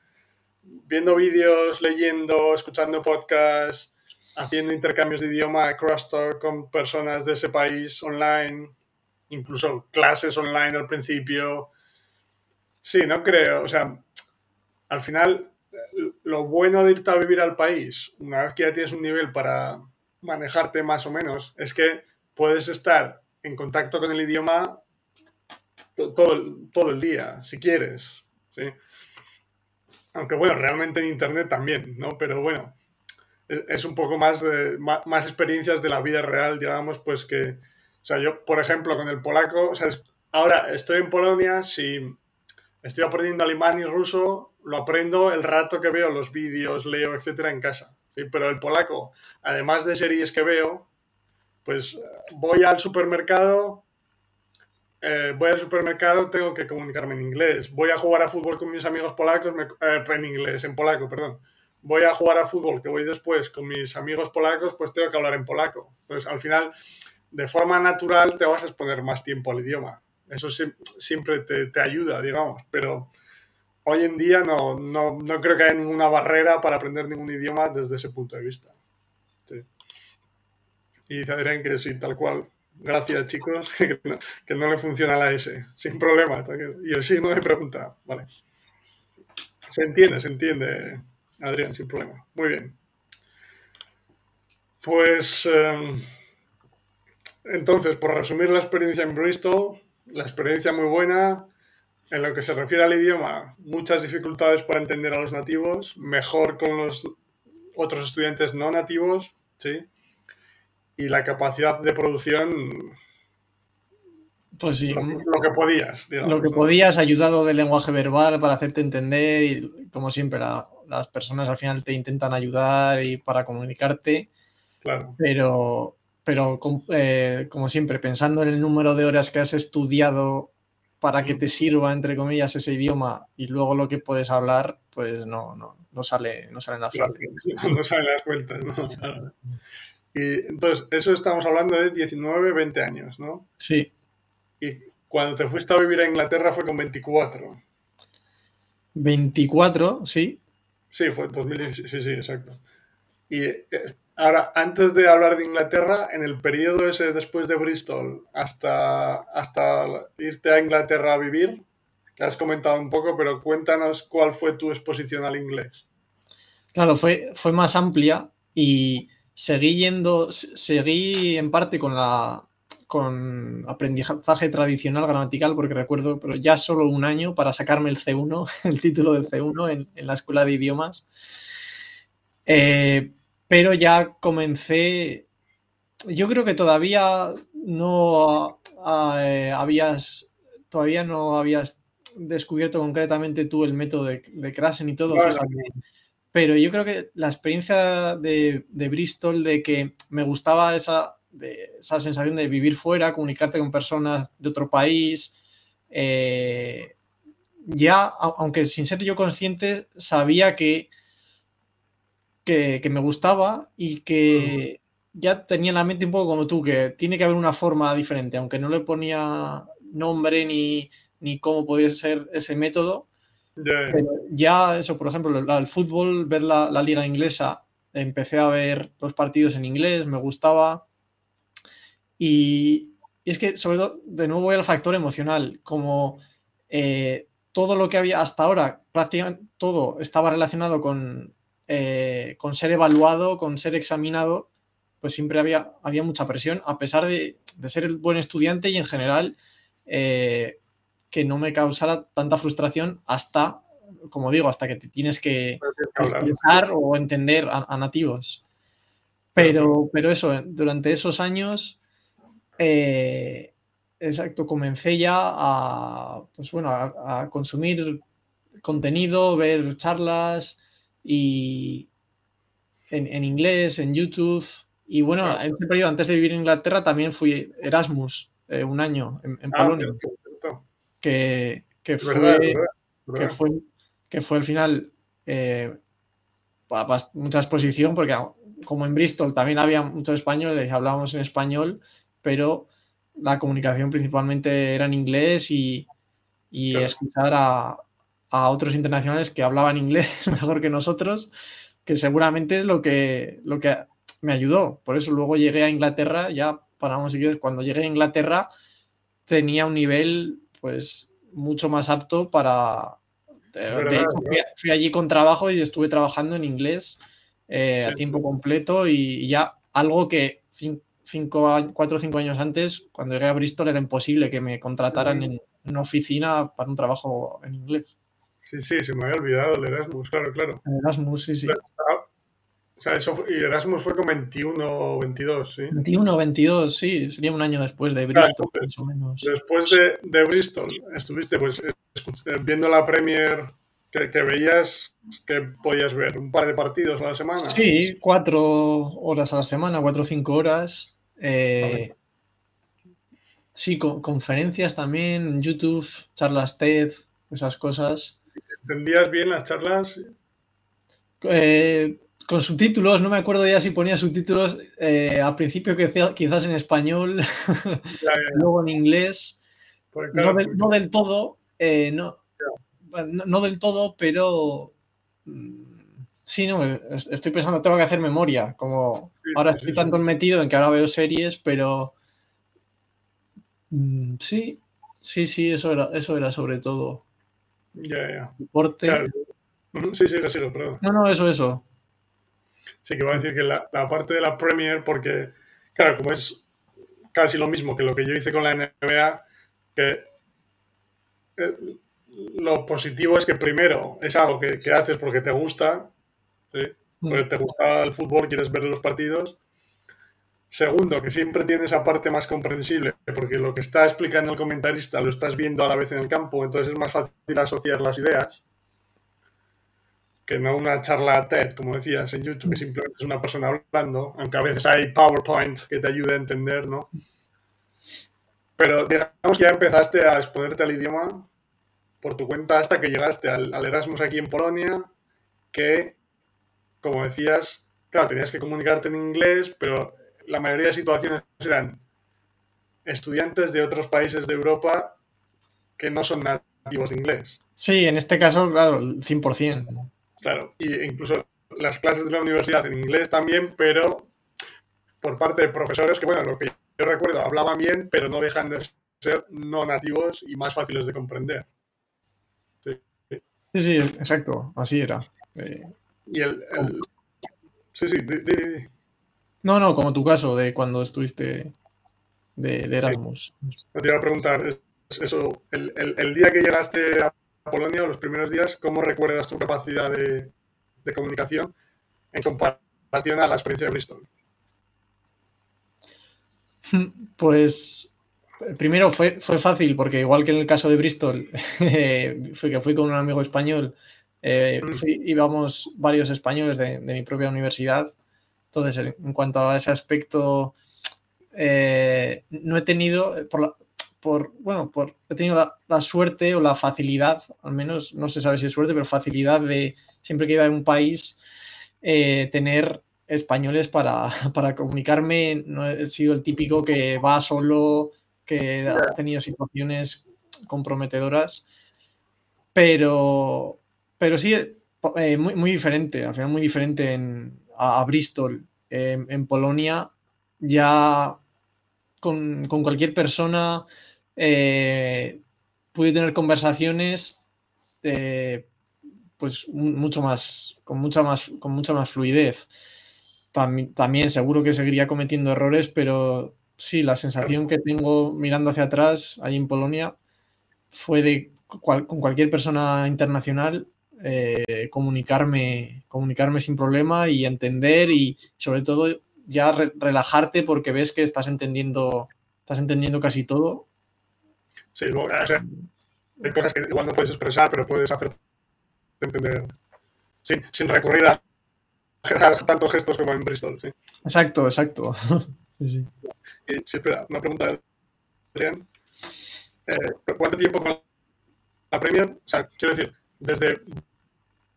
viendo vídeos, leyendo, escuchando podcasts haciendo intercambios de idioma crosstalk con personas de ese país online, incluso clases online al principio. Sí, no creo, o sea, al final lo bueno de irte a vivir al país, una vez que ya tienes un nivel para manejarte más o menos, es que puedes estar en contacto con el idioma todo, todo el día, si quieres. ¿sí? Aunque bueno, realmente en Internet también, ¿no? Pero bueno, es un poco más, de, más, experiencias de la vida real, digamos, pues que, o sea, yo, por ejemplo, con el polaco, o sea, ahora estoy en Polonia, si estoy aprendiendo alemán y ruso, lo aprendo el rato que veo los vídeos, leo, etcétera, en casa. ¿sí? Pero el polaco, además de series que veo, pues voy al supermercado, eh, voy al supermercado, tengo que comunicarme en inglés. Voy a jugar a fútbol con mis amigos polacos, me, eh, en inglés, en polaco, perdón voy a jugar a fútbol, que voy después con mis amigos polacos, pues tengo que hablar en polaco. Pues al final, de forma natural, te vas a exponer más tiempo al idioma. Eso siempre te, ayuda, digamos, pero hoy en día no, no, creo que haya ninguna barrera para aprender ningún idioma desde ese punto de vista. Y dice Adrián que sí, tal cual. Gracias, chicos, que no, que no le funciona la S, sin problema. Y el signo de pregunta, vale. Se entiende, se entiende, Adrián, sin problema. Muy bien. Pues em, entonces, por resumir la experiencia en Bristol, la experiencia muy buena. En lo que se refiere al idioma, muchas dificultades para entender a los nativos, mejor con los otros estudiantes no nativos, ¿sí? Y la capacidad de producción pues sí. Lo, que podías, digamos. Lo que podías, ayudado de lenguaje verbal para hacerte entender y, como siempre, las personas al final te intentan ayudar y para comunicarte. Claro. Pero, pero eh, como siempre, pensando en el número de horas que has estudiado para que te sirva, entre comillas, ese idioma y luego lo que puedes hablar, pues no, no, no sale, no salen las No salen las cuentas, ¿no? Y entonces, eso estamos hablando de 19, 20 años, ¿no? Sí. Y cuando te fuiste a vivir a Inglaterra fue con 24. 24, sí. Sí, fue en 2016, sí, sí, exacto. Y eh, ahora, antes de hablar de Inglaterra, en el periodo ese después de Bristol hasta, hasta irte a Inglaterra a vivir, que has comentado un poco, pero cuéntanos cuál fue tu exposición al inglés. Claro, fue, fue más amplia y seguí yendo, seguí en parte con la, con aprendizaje tradicional gramatical, porque recuerdo, pero ya solo un año para sacarme el C1, el título del C1 en, la escuela de idiomas. Eh, pero ya comencé, yo creo que todavía no eh, habías, todavía no habías descubierto concretamente tú el método de, de y todo, pero yo creo que la experiencia de, de Bristol, de que me gustaba esa de esa sensación de vivir fuera, comunicarte con personas de otro país. Eh, ya, aunque sin ser yo consciente, sabía que, que, me gustaba y que ya tenía en la mente un poco como tú, que tiene que haber una forma diferente, aunque no le ponía nombre ni, ni cómo podía ser ese método. Ya eso, por ejemplo, el, fútbol, ver la, la, liga inglesa, empecé a ver los partidos en inglés, me gustaba. Y, es que, sobre todo, de nuevo voy al factor emocional, como eh, todo lo que había hasta ahora, prácticamente todo estaba relacionado con, eh, con ser evaluado, con ser examinado, pues siempre había, había mucha presión, a pesar de, ser el buen estudiante y en general eh, que no me causara tanta frustración hasta, como digo, hasta que te tienes que explicar o entender a, nativos. Pero, pero eso, durante esos años, eh, exacto, comencé ya a, pues bueno, a consumir contenido, ver charlas y, en, inglés, en YouTube. Y bueno, en ese periodo, antes de vivir en Inglaterra, también fui Erasmus eh, un año en, ah, Polonia. Que, que, fue, que, fue, que fue al final eh, mucha exposición, porque como en Bristol también había muchos españoles y hablábamos en español, pero la comunicación principalmente era en inglés y, y escuchar a, a otros internacionales que hablaban inglés mejor que nosotros que seguramente es lo que, lo que me ayudó. Por eso luego llegué a Inglaterra, ya paramos si quieres, cuando llegué a Inglaterra tenía un nivel pues mucho más apto para... De, hecho, fui, allí con trabajo y estuve trabajando en inglés eh, a tiempo completo y, ya algo que cinco, cuatro o cinco años antes, cuando llegué a Bristol, era imposible que me contrataran en una oficina para un trabajo en inglés. Sí, sí, se me había olvidado el Erasmus, claro, claro. Erasmus, sí, sí. O sea, eso y Erasmus fue con 21 o 22, ¿sí? 21 o 22, sí, sería un año después de Bristol, más o menos. Después de, de, Bristol, estuviste pues viendo la Premier que, que, veías, que podías ver un par de partidos a la semana. Sí, cuatro horas a la semana, cuatro o cinco horas. Eh, sí, conferencias también, YouTube, charlas TED, esas cosas. ¿Entendías bien las charlas? Eh, con subtítulos, no me acuerdo ya si ponía subtítulos eh, al principio quizás en español, luego en inglés. no, del todo, eh, no, no, del todo, pero mm, sí, no, estoy pensando, tengo que hacer memoria, como ahora estoy tanto metido en que ahora veo series, pero mm, sí, sí, sí, eso era, eso era sobre todo. Ya, ya. Deporte. Sí, sí, sí, perdón. No, no, eso, eso. Sí, que voy a decir que la, parte de la Premier, porque, claro, como es casi lo mismo que lo que yo hice con la NBA, que eh, lo positivo es que primero es algo que, haces porque te gusta, ¿sí? Mm. porque te gusta el fútbol, quieres ver los partidos. Segundo, que siempre tiene esa parte más comprensible, porque lo que está explicando el comentarista lo estás viendo a la vez en el campo, entonces es más fácil asociar las ideas que no una charla TED, como decías en YouTube, simplemente es una persona hablando, aunque a veces hay PowerPoint que te ayude a entender, ¿no? Pero digamos que ya empezaste a exponerte al idioma por tu cuenta hasta que llegaste al, al Erasmus aquí en Polonia, que, como decías, claro, tenías que comunicarte en inglés, pero la mayoría de situaciones eran estudiantes de otros países de Europa que no son nativos de inglés. Sí, en este caso, claro, 100%. Claro, y incluso las clases de la universidad en inglés también, pero por parte de profesores que, bueno, lo que yo recuerdo, hablaban bien, pero no dejan de ser no nativos y más fáciles de comprender. Sí, sí, exacto, así era. Eh, y el, Sí, sí, no, no, como tu caso de cuando estuviste de, Erasmus. Te iba a preguntar eso, el, día que llegaste a Polonia, los primeros días, ¿cómo recuerdas tu capacidad de, comunicación en comparación a la experiencia de Bristol? Pues primero fue, fue fácil, porque igual que en el caso de Bristol, fue que fui con un amigo español, eh, íbamos varios españoles de, mi propia universidad entonces, en cuanto a ese aspecto, eh, no he tenido, por, por bueno, por, he tenido la, suerte o la facilidad, al menos, no se sabe si es suerte, pero facilidad de siempre que iba a un país, eh, tener españoles para, para, comunicarme. No he sido el típico que va solo, que ha tenido situaciones comprometedoras, pero, pero sí, eh, muy, muy diferente, al final muy diferente en, a, Bristol, en Polonia, ya con, cualquier persona eh, pude tener conversaciones eh, pues mucho más, con mucha más, con mucha más fluidez. también seguro que seguiría cometiendo errores, pero sí, la sensación que tengo mirando hacia atrás, ahí en Polonia, fue de con cualquier persona internacional eh, comunicarme, comunicarme sin problema y entender y sobre todo ya relajarte porque ves que estás entendiendo, estás entendiendo casi todo. Sí, hay cosas que igual no puedes expresar, pero puedes hacer entender sin, sin recurrir a, tantos gestos como en Bristol. ¿sí? Exacto, exacto. sí, sí. espera, una pregunta de Adrián. Eh, ¿Cuánto tiempo con la Premier? O sea, quiero decir, desde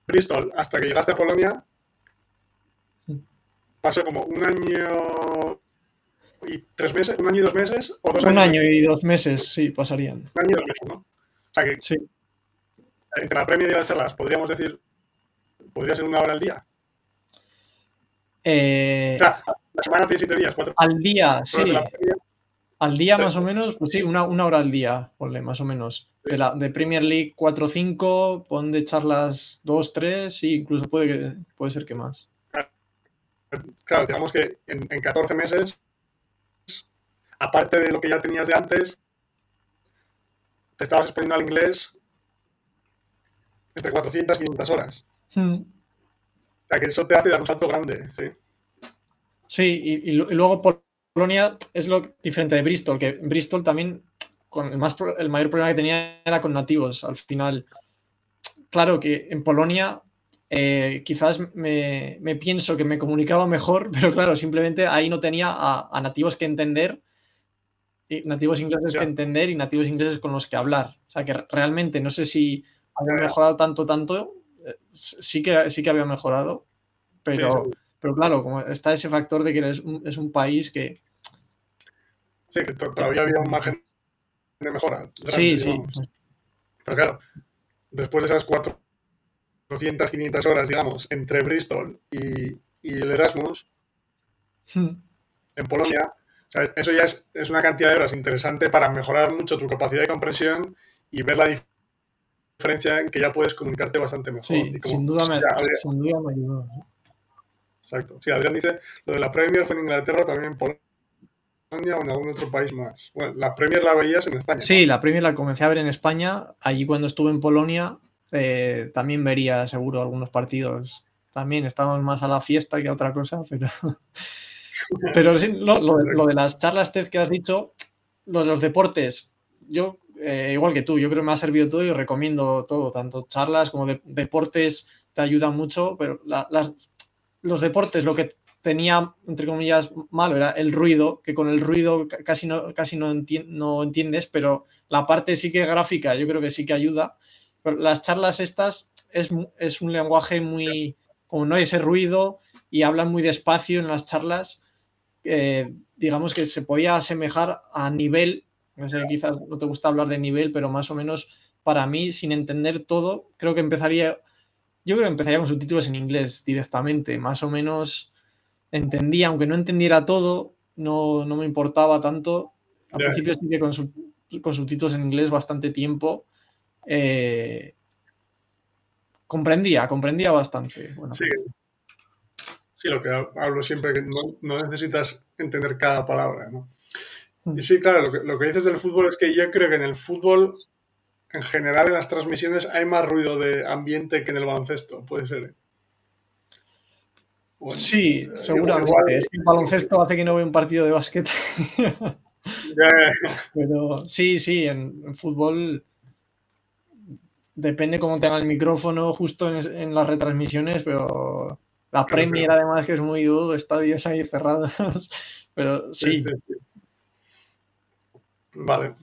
Bristol hasta que llegaste a Polonia, pasó como un año y tres meses, un año y dos meses, o dos un año y dos meses, sí, pasarían. Un año y dos meses, ¿no? O sea que sí. entre la Premier y las charlas, podríamos decir, podría ser una hora al día. Eh, o sea, la semana tiene siete días, cuatro. Al día, sí. Al día más o menos, pues sí, una, una hora al día, ponle, más o menos. De, la, de Premier League 4 5, pon de charlas 2, 3 y incluso puede, que, puede ser que más. Claro, digamos que en, en 14 meses, aparte de lo que ya tenías de antes, te estabas exponiendo al inglés entre 400 y 500 horas. Hmm. O sea, que eso te hace dar un salto grande, sí. Sí, y, y luego Polonia es lo diferente de Bristol, que Bristol también, con el, más, el mayor problema que tenía era con nativos al final. Claro que en Polonia eh, quizás me, pienso que me comunicaba mejor, pero claro, simplemente ahí no tenía a, nativos que entender, nativos ingleses que entender y nativos ingleses con los que hablar. O sea que realmente no sé si había mejorado tanto, tanto, eh, sí que, sí que había mejorado, pero... Pero claro, como está ese factor de que es un, es un país que... Sí, que todavía había un margen de mejora. sí, sí. Pero claro, después de esas 400, 500 horas, digamos, entre Bristol y, y el Erasmus, hmm. en Polonia, eso ya es, es, una cantidad de horas interesante para mejorar mucho tu capacidad de comprensión y ver la diferencia en que ya puedes comunicarte bastante mejor. Sí, sin duda me, sin duda me ayudó. Exacto. Sí, Adrián dice, lo de la Premier fue en Inglaterra, también en Polonia o en algún otro país más. Bueno, la Premier la veías en España. Sí, la Premier la comencé a ver en España. Allí cuando estuve en Polonia eh, también vería seguro algunos partidos. También estábamos más a la fiesta que a otra cosa, pero... pero lo, de las charlas TED que has dicho, los, los deportes, yo eh, igual que tú, yo creo que me ha servido todo y recomiendo todo, tanto charlas como de, deportes te ayudan mucho, pero las, los deportes lo que tenía, entre comillas, malo era el ruido, que con el ruido casi no, casi no, no entiendes, pero la parte sí que gráfica yo creo que sí que ayuda. Pero las charlas estas es, es un lenguaje muy, como no hay ese ruido y hablan muy despacio en las charlas, eh, digamos que se podía asemejar a nivel, no sé, quizás no te gusta hablar de nivel, pero más o menos para mí, sin entender todo, creo que empezaría yo creo que empezaría con subtítulos en inglés directamente, más o menos entendía, aunque no entendiera todo, no, me importaba tanto. Al principio sí que con, subtítulos en inglés bastante tiempo. Eh, comprendía, comprendía bastante. sí. Sí. lo que hablo siempre, que no, necesitas entender cada palabra, ¿no? Mm. Y sí, claro, lo que, lo que dices del fútbol es que yo creo que en el fútbol en general en las transmisiones hay más ruido de ambiente que en el baloncesto, puede ser. ¿eh? sí, seguramente. el baloncesto hace que no vea un partido de básquet. Pero sí, sí, en, fútbol depende cómo tenga el micrófono justo en, las retransmisiones, pero la Premier además que es muy duro, estadios ahí cerrados. Pero sí. Vale.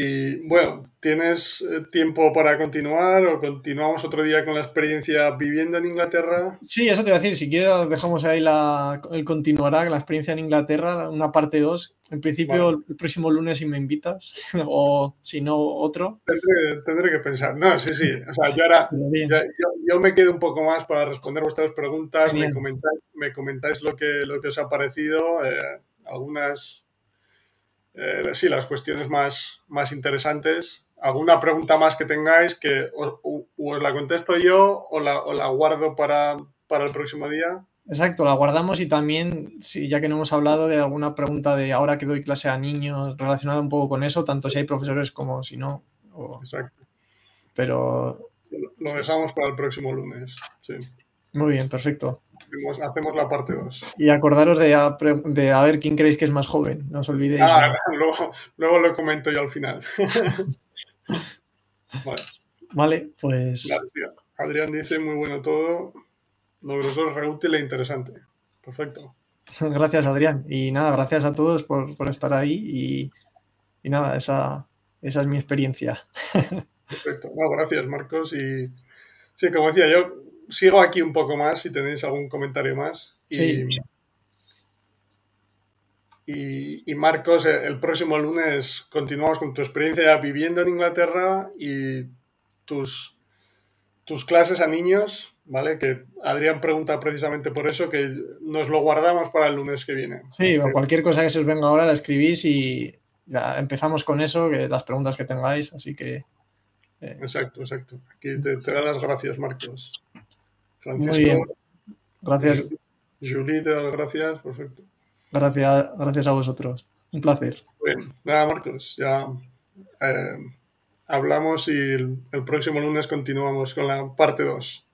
Y bueno, ¿tienes eh, tiempo para continuar o continuamos otro día con la experiencia viviendo en Inglaterra? Sí, eso te iba a decir. Si quieres, dejamos ahí la, el continuará, la experiencia en Inglaterra, una parte 2. En principio, el próximo lunes si me invitas, o si no, otro. Tendré, que pensar. No, sí, sí. O sea, yo ahora yo, me quedo un poco más para responder vuestras preguntas. Me comentáis, me comentáis, lo, que, lo que os ha parecido. Eh, algunas eh, sí, las cuestiones más, más interesantes. ¿Alguna pregunta más que tengáis que os, la contesto yo o la, o la guardo para, para, el próximo día? Exacto, la guardamos y también, si ya que no hemos hablado de alguna pregunta de ahora que doy clase a niños relacionada un poco con eso, tanto si hay profesores como si no. Exacto. Pero. Lo dejamos para el próximo lunes. Sí. Muy bien, perfecto. Hacemos la parte 2. Y acordaros de a, de a, ver quién creéis que es más joven, no os olvidéis. Ah, luego, luego, lo comento yo al final. vale. vale, pues. Gracias. Adrián dice muy bueno todo novedoso, reútil e interesante. Perfecto. Gracias, Adrián. Y nada, gracias a todos por, estar ahí y, nada, esa, esa, es mi experiencia. Perfecto. gracias, Marcos. Y sí, como decía, yo sigo aquí un poco más si tenéis algún comentario más. Y, y, Marcos, el próximo lunes continuamos con tu experiencia viviendo en Inglaterra y tus, tus clases a niños ¿vale? Que Adrián pregunta precisamente por eso, que nos lo guardamos para el lunes que viene. Sí, o cualquier cosa que se os venga ahora la escribís y ya empezamos con eso, que las preguntas que tengáis, así que... Eh. Exacto, exacto. Aquí te, te, da las gracias, Marcos. Francisco. Muy bien. Gracias. Julie, te las gracias, perfecto. Gracias, gracias a vosotros. Un placer. Bien, nada, Marcos, ya eh, hablamos y el, el próximo lunes continuamos con la parte 2.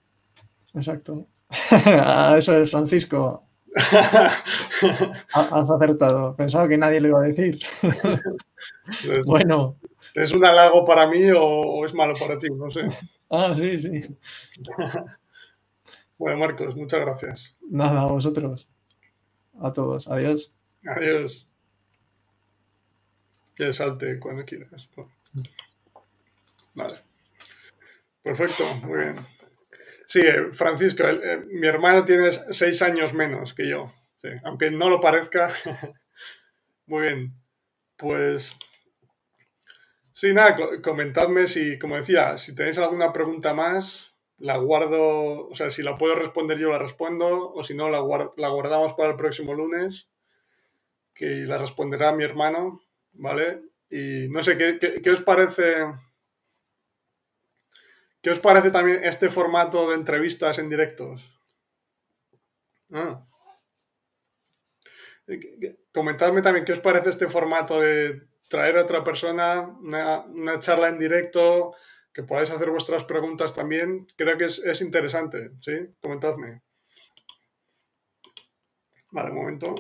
Exacto. Eso es, Francisco. Has acertado. Pensaba que nadie lo iba a decir. bueno. ¿Es un halago para mí o, es malo para ti? No sé. Ah, sí, sí. Bueno, Marcos, muchas gracias. Nada, a vosotros. A todos. Adiós. Adiós. Que salte cuando quieras. Vale. Perfecto, muy bien. Sí, Francisco, eh, mi hermano tiene seis años menos que yo, aunque no lo parezca. Muy bien, pues sí, nada, comentadme si, como decía, si tenéis alguna pregunta más, la guardo, o sea, si la puedo responder yo la respondo, o si no, la, la guardamos para el próximo lunes, que la responderá mi hermano, ¿vale? Y no sé, ¿qué, qué os parece? ¿Qué os parece también este formato de entrevistas en directos? Ah. Comentadme también qué os parece este formato de traer a otra persona, una, charla en directo, que podáis hacer vuestras preguntas también. Creo que es, interesante, ¿sí? Comentadme. Vale, un momento.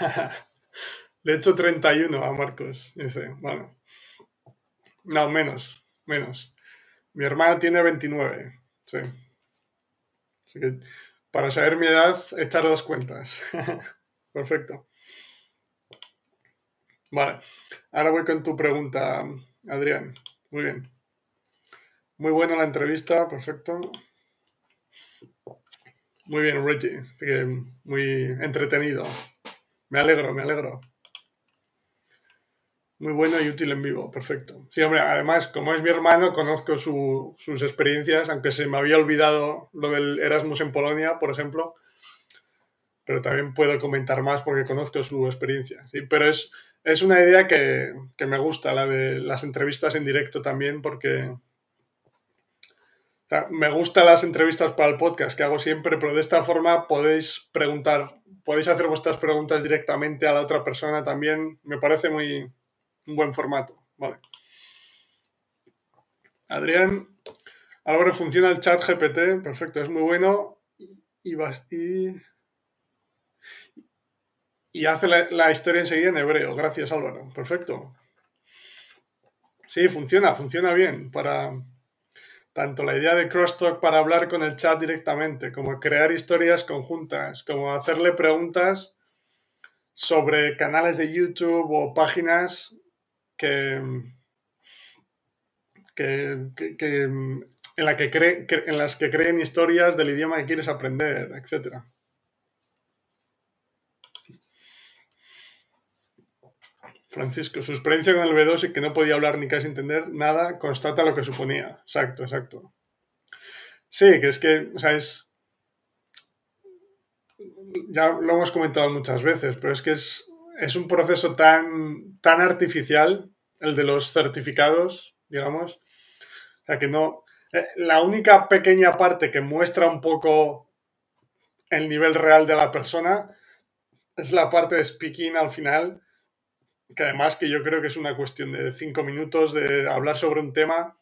Le he hecho 31 a Marcos, dice. Bueno. No, menos, menos. Mi hermana tiene 29, sí. Así que para saber mi edad, echar dos cuentas. Perfecto. Vale, ahora voy con tu pregunta, Adrián. Muy bien. Muy buena la entrevista, perfecto. Muy bien, Reggie. Así que muy entretenido. Me alegro, me alegro. Muy bueno y útil en vivo, perfecto. Sí, hombre, además, como es mi hermano, conozco sus experiencias, aunque se me había olvidado lo del Erasmus en Polonia, por ejemplo, pero también puedo comentar más porque conozco su experiencia. Pero es, es una idea que, que, me gusta, la de las entrevistas en directo también, porque me gustan las entrevistas para el podcast que hago siempre, pero de esta forma podéis preguntar, podéis hacer vuestras preguntas directamente a la otra persona también. Me parece muy, un buen formato. Vale. Adrián, ahora funciona el chat GPT, perfecto, es muy bueno. Y, y, y hace la, historia enseguida en hebreo. Gracias, Álvaro. Perfecto. Sí, funciona, funciona bien para tanto la idea de Crosstalk para hablar con el chat directamente, como crear historias conjuntas, como hacerle preguntas sobre canales de YouTube o páginas que, en, que en las que creen historias del idioma que quieres aprender, etc. Francisco, su experiencia con el B2 y que no podía hablar ni casi entender nada, constata lo que suponía. Exacto, exacto. Sí, que es que, o sea, es... Ya lo hemos comentado muchas veces, pero es que es, es un proceso tan, tan artificial, el de los certificados, digamos. O sea, que no, eh, la única pequeña parte que muestra un poco el nivel real de la persona es la parte de speaking al final, que además que yo creo que es una cuestión de cinco minutos de hablar sobre un tema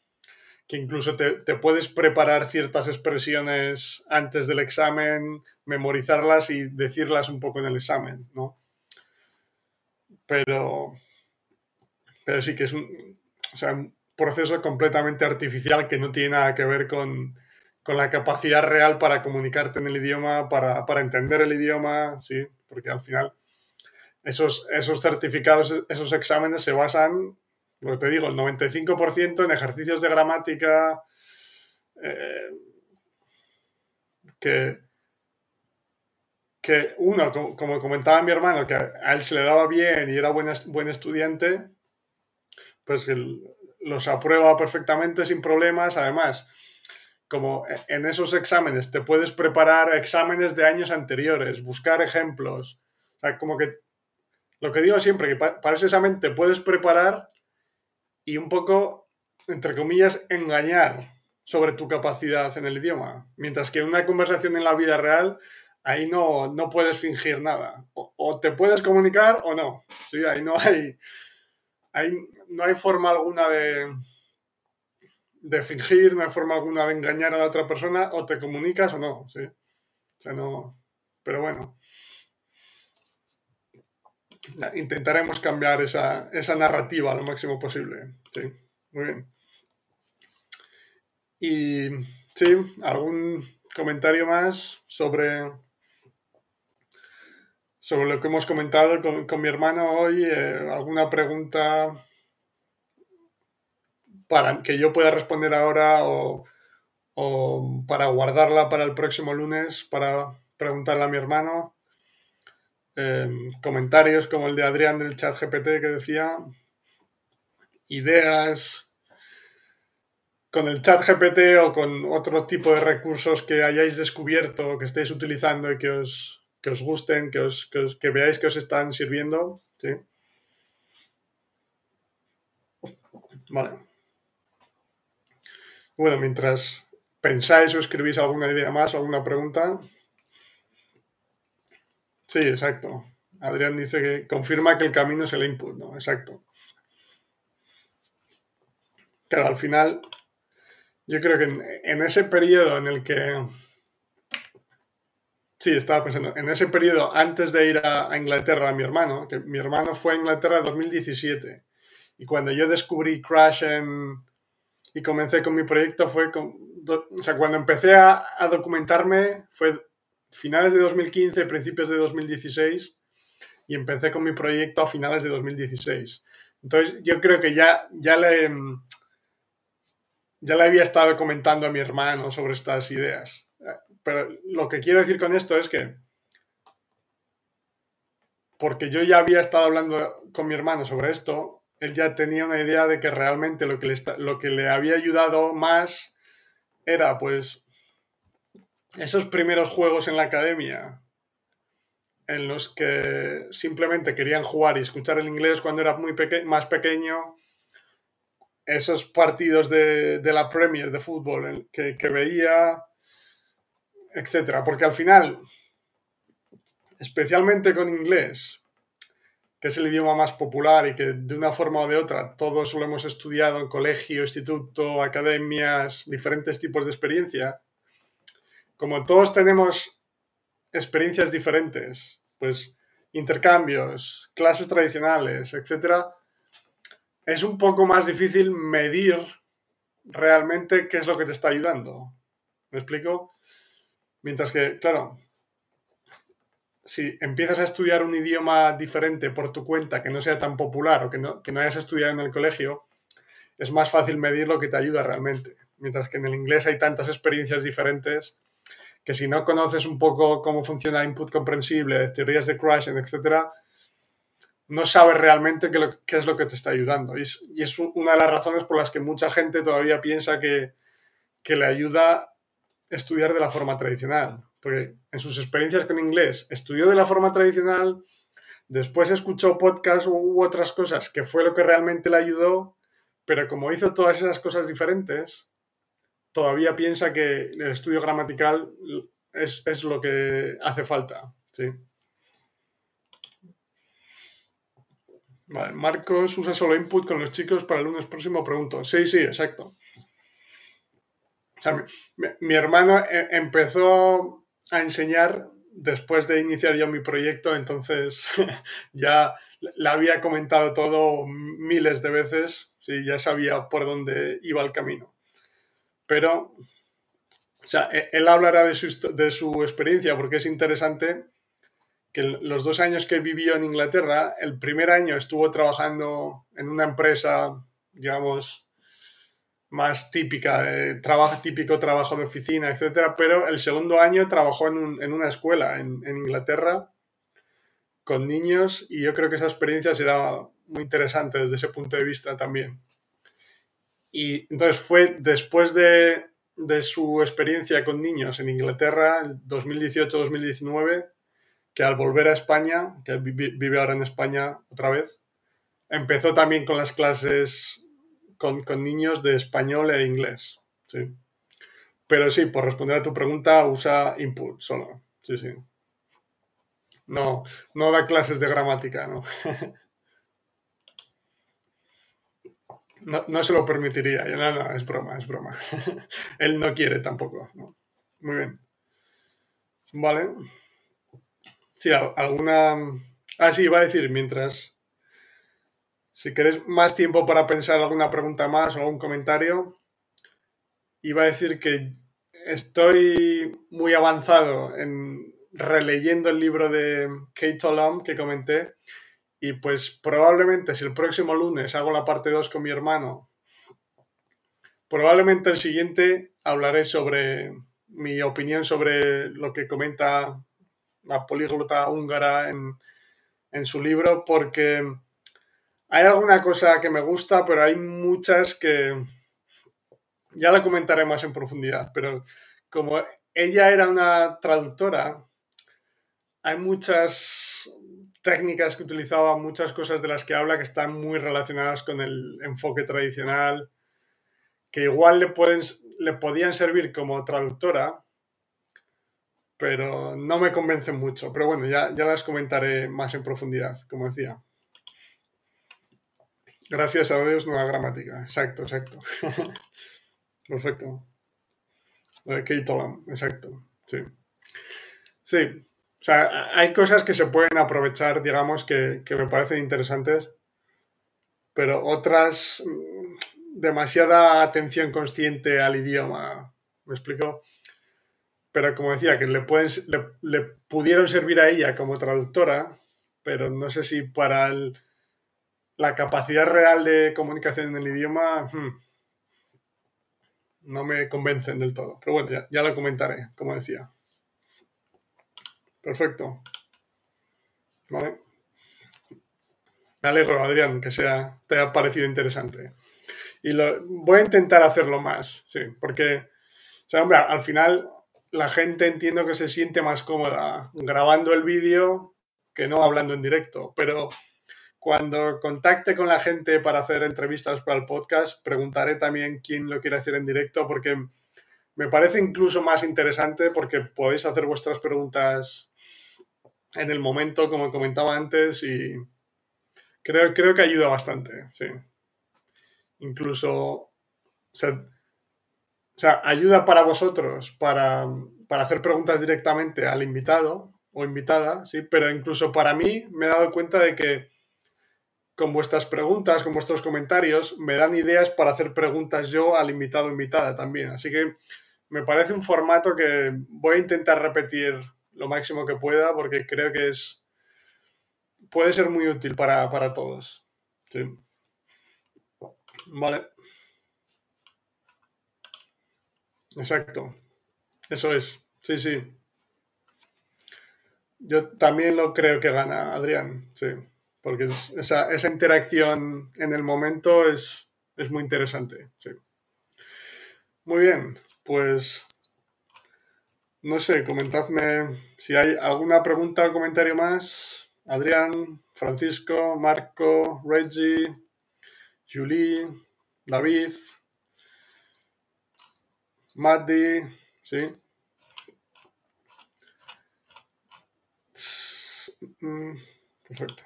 que incluso te, puedes preparar ciertas expresiones antes del examen, memorizarlas y decirlas un poco en el examen, ¿no? Pero, pero sí que es un, un proceso completamente artificial que no tiene nada que ver con, la capacidad real para comunicarte en el idioma, para, para entender el idioma, sí, porque al final esos, esos certificados, esos exámenes se basan, lo te digo, el 95% en ejercicios de gramática eh, que, que uno, como, comentaba mi hermano, que a él se le daba bien y era buen, buen estudiante, pues los aprueba perfectamente sin problemas. Además, como en esos exámenes te puedes preparar exámenes de años anteriores, buscar ejemplos. Como que lo que digo siempre, que para ese te puedes preparar y un poco, entre comillas, engañar sobre tu capacidad en el idioma. Mientras que en una conversación en la vida real, ahí no, no puedes fingir nada. O, te puedes comunicar o no. Sí, ahí no hay, ahí no hay forma alguna de, de fingir, no hay forma alguna de engañar a la otra persona, o te comunicas o no. ¿sí? O sea, no. Pero bueno intentaremos cambiar esa, narrativa lo máximo posible. Sí, muy bien. Y sí, algún comentario más sobre, sobre lo que hemos comentado con, mi hermano hoy, eh, alguna pregunta para que yo pueda responder ahora o, o para guardarla para el próximo lunes para preguntarle a mi hermano. Em, comentarios como el de Adrián del chat GPT que decía ideas con el chat GPT o con otro tipo de recursos que hayáis descubierto, que estéis utilizando y que os, os gusten, que, os, que, veáis que os están sirviendo. ¿sí? Vale. Bueno, mientras pensáis o escribís alguna idea más, alguna pregunta, Sí, exacto. Adrián dice que confirma que el camino es el input, ¿no? Exacto. Claro, al final, yo creo que en, ese periodo en el que... Sí, estaba pensando, en ese periodo antes de ir a, Inglaterra a mi hermano, que mi hermano fue a Inglaterra en 2017, y cuando yo descubrí Crash y comencé con mi proyecto fue, con, o sea, cuando empecé a, a documentarme fue finales de 2015, principios de 2016 y empecé con mi proyecto a finales de 2016. Entonces yo creo que ya, ya, le, ya le había estado comentando a mi hermano sobre estas ideas. Pero lo que quiero decir con esto es que porque yo ya había estado hablando con mi hermano sobre esto, él ya tenía una idea de que realmente lo que lo que le había ayudado más era pues esos primeros juegos en la academia en los que simplemente querían jugar y escuchar el inglés cuando era muy más pequeño, esos partidos de, la Premier de fútbol que, que veía, etc. Porque al final, especialmente con inglés, que es el idioma más popular y que de una forma o de otra todos lo hemos estudiado en colegio, instituto, academias, diferentes tipos de experiencia, como todos tenemos experiencias diferentes, pues intercambios, clases tradicionales, etc., es un poco más difícil medir realmente qué es lo que te está ayudando. ¿Me explico? Mientras que, claro, si empiezas a estudiar un idioma diferente por tu cuenta, que no sea tan popular o que no, que no hayas estudiado en el colegio, es más fácil medir lo que te ayuda realmente. Mientras que en el inglés hay tantas experiencias diferentes que si no conoces un poco cómo funciona input comprensible, teorías de crashing, etc., no sabes realmente qué, es lo que te está ayudando. Y es, una de las razones por las que mucha gente todavía piensa que, le ayuda estudiar de la forma tradicional. Porque en sus experiencias con inglés estudió de la forma tradicional, después escuchó podcasts u otras cosas que fue lo que realmente le ayudó, pero como hizo todas esas cosas diferentes, todavía piensa que el estudio gramatical es, lo que hace falta. Sí. Vale, Marcos usa solo input con los chicos para el lunes próximo, pregunto. Sí, sí, exacto. Mi hermano e- empezó a enseñar después de iniciar yo mi proyecto, entonces ya le había comentado todo miles de veces, sí, ya sabía por dónde iba el camino. Pero, o sea, e- él hablará de su, de su experiencia porque es interesante que los dos años que vivió en Inglaterra, el primer año estuvo trabajando en una empresa, digamos, más típica, trabajo, típico trabajo de oficina, etcétera, pero el segundo año trabajó en, un- en una escuela en, en Inglaterra con niños y yo creo que esa experiencia será muy interesante desde ese punto de vista también. Y entonces fue después de, de su experiencia con niños en Inglaterra, en 2018-2019, que al volver a España, que vi- vive ahora en España otra vez, empezó también con las clases con, con niños de español e inglés. Sí. Pero sí, por responder a tu pregunta, usa input solo. Sí, sí. No, no da clases de gramática, ¿no? No, no se lo permitiría. No, no, es broma, es broma. Él no quiere tampoco. Muy bien. Vale. Sí, al- alguna... Ah, sí, iba a decir, mientras... Si queréis más tiempo para pensar alguna pregunta más o algún comentario, iba a decir que estoy muy avanzado en releyendo el libro de Kate Olam que comenté y pues probablemente si el próximo lunes hago la parte 2 con mi hermano, probablemente el siguiente hablaré sobre mi opinión sobre lo que comenta la políglota húngara en, en su libro porque hay alguna cosa que me gusta, pero hay muchas que ya la comentaré más en profundidad, pero como ella era una traductora, hay muchas técnicas que utilizaba, muchas cosas de las que habla que están muy relacionadas con el enfoque tradicional, que igual le, pueden, le podían servir como traductora, pero no me convencen mucho. Pero bueno, ya, ya las comentaré más en profundidad, como decía. Gracias a Dios, nueva gramática. Exacto, exacto. Perfecto. De Kate Olam, exacto. Sí. Sí. O sea, hay cosas que se pueden aprovechar, digamos, que, que me parecen interesantes, pero otras, mm, demasiada atención consciente al idioma. ¿Me explico? Pero como decía, que le, pueden, le, le pudieron servir a ella como traductora, pero no sé si para el, la capacidad real de comunicación en el idioma hmm, no me convencen del todo. Pero bueno, ya, ya lo comentaré, como decía. Perfecto. Vale. Me alegro, Adrián, que sea, te haya parecido interesante. Y lo, voy a intentar hacerlo más, sí, porque, o sea, hombre, al final la gente entiendo que se siente más cómoda grabando el vídeo que no hablando en directo, pero cuando contacte con la gente para hacer entrevistas para el podcast, preguntaré también quién lo quiere hacer en directo, porque me parece incluso más interesante porque podéis hacer vuestras preguntas en el momento, como comentaba antes, y creo, creo que ayuda bastante, sí. Incluso, o sea, ayuda para vosotros para, para, hacer preguntas directamente al invitado o invitada, sí, pero incluso para mí me he dado cuenta de que con vuestras preguntas, con vuestros comentarios, me dan ideas para hacer preguntas yo al invitado o invitada también. Así que me parece un formato que voy a intentar repetir lo máximo que pueda porque creo que es puede ser muy útil para, para todos. Sí. Vale. Exacto. Eso es. Sí, sí. Yo también lo creo que gana Adrián, sí. Porque esa, esa interacción en el momento es, es muy interesante, sí. Muy bien, pues no sé, comentadme si hay alguna pregunta o comentario más. Adrián, Francisco, Marco, Reggie, Julie, David. Maddy, sí. Mm, perfecto.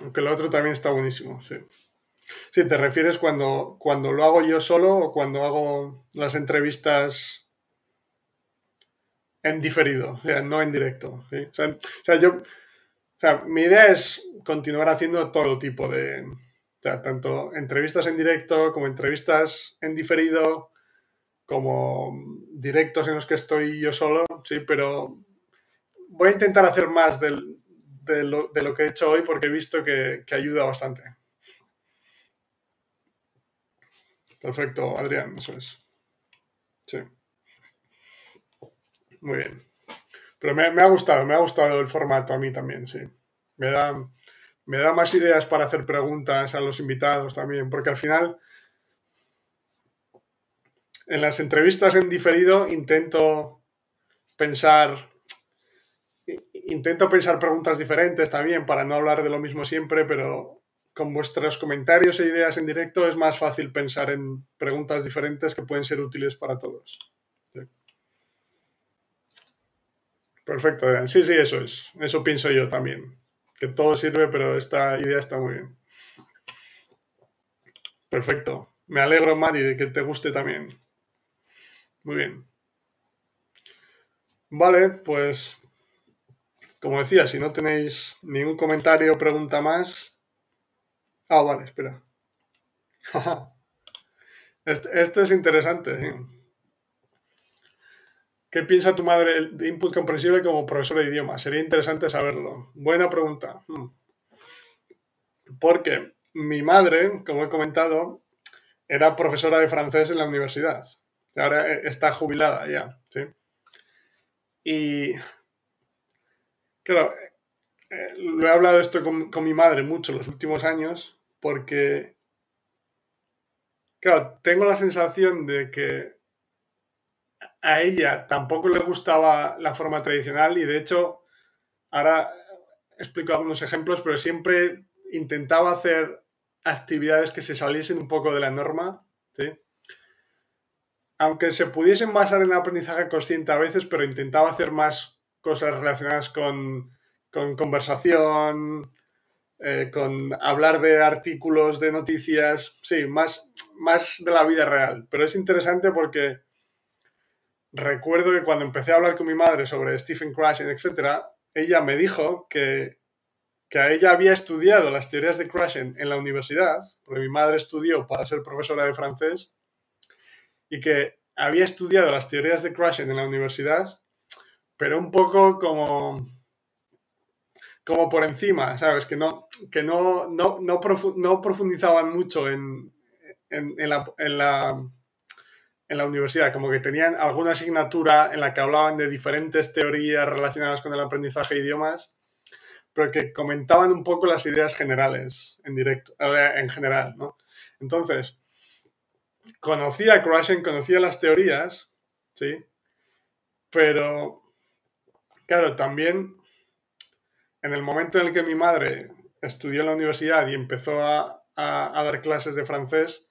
Aunque el otro también está buenísimo, sí. Sí, te refieres cuando, cuando lo hago yo solo o cuando hago las entrevistas en diferido, o sea, no en directo. ¿sí? O, sea, yo, o sea, mi idea es continuar haciendo todo tipo de, o sea, tanto entrevistas en directo como entrevistas en diferido, como directos en los que estoy yo solo, sí, pero voy a intentar hacer más de, lo, que he hecho hoy porque he visto que, ayuda bastante. Perfecto, Adrián, eso es. Sí. Muy bien. Pero me, ha gustado, me ha gustado el formato a mí también, sí. Me da, me da más ideas para hacer preguntas a los invitados también, porque al final, en las entrevistas en diferido, intento pensar intento pensar preguntas diferentes también para no hablar de lo mismo siempre, pero con vuestros comentarios e ideas en directo es más fácil pensar en preguntas diferentes que pueden ser útiles para todos. Perfecto, Sí, sí, eso es. Eso pienso yo también. Que todo sirve, pero esta idea está muy bien. Perfecto. Me alegro, Madi, de que te guste también. Muy bien. Vale, pues como decía, si no tenéis ningún comentario o pregunta más. Ah, vale, espera. Esto es interesante. ¿Qué piensa tu madre de input comprensible como profesora de idioma? Sería interesante saberlo. Buena pregunta. Hmm. Porque mi madre, como he comentado, era profesora de francés en la universidad. Ahora está jubilada ya. ¿sí? Y Claro, eh, lo he hablado esto con, mi madre mucho los últimos años porque, claro, tengo la sensación de que a ella tampoco le gustaba la forma tradicional y de hecho, ahora explico algunos ejemplos, pero siempre intentaba hacer actividades que se saliesen un poco de la norma, ¿sí? Aunque se pudiesen basar en el aprendizaje consciente a veces, pero intentaba hacer más cosas relacionadas con, conversación, eh, con hablar de artículos, de noticias, sí, más, más de la vida real. Pero es interesante porque recuerdo que cuando empecé a hablar con mi madre sobre Stephen Krashen, etc., ella me dijo que, que ella había estudiado las teorías de Krashen en la universidad, porque mi madre estudió para ser profesora de francés, y que había estudiado las teorías de Krashen en la universidad pero un poco como, como por encima, ¿sabes? Que no, que no, no, no, profundizaban mucho en, la, en, la, en la universidad, como que tenían alguna asignatura en la que hablaban de diferentes teorías relacionadas con el aprendizaje de idiomas, pero que comentaban un poco las ideas generales en directo, en general, ¿no? Entonces, conocía a Krashen, conocía las teorías, ¿sí? Pero Claro, también en el momento en el que mi madre estudió en la universidad y empezó a, dar clases de francés,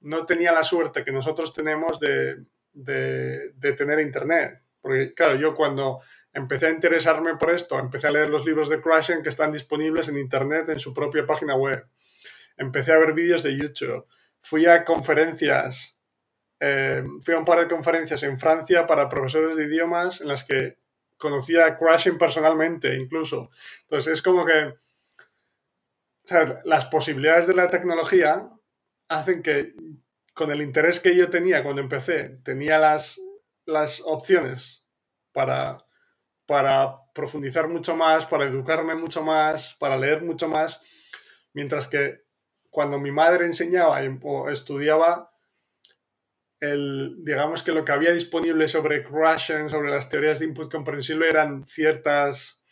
no tenía la suerte que nosotros tenemos de, tener internet. Porque, claro, yo cuando empecé a interesarme por esto, empecé a leer los libros de Krashen que están disponibles en internet en su propia página web. Empecé a ver vídeos de YouTube. Fui a conferencias, eh, fui a un par de conferencias en Francia para profesores de idiomas en las que conocía a Crashing personalmente incluso. Entonces es como que las posibilidades de la tecnología hacen que con el interés que yo tenía cuando empecé, tenía las, las opciones para, para profundizar mucho más, para educarme mucho más, para leer mucho más, mientras que cuando mi madre enseñaba o estudiaba, el, digamos que lo que había disponible sobre Krashen, sobre las teorías de input comprensible, eran ciertas,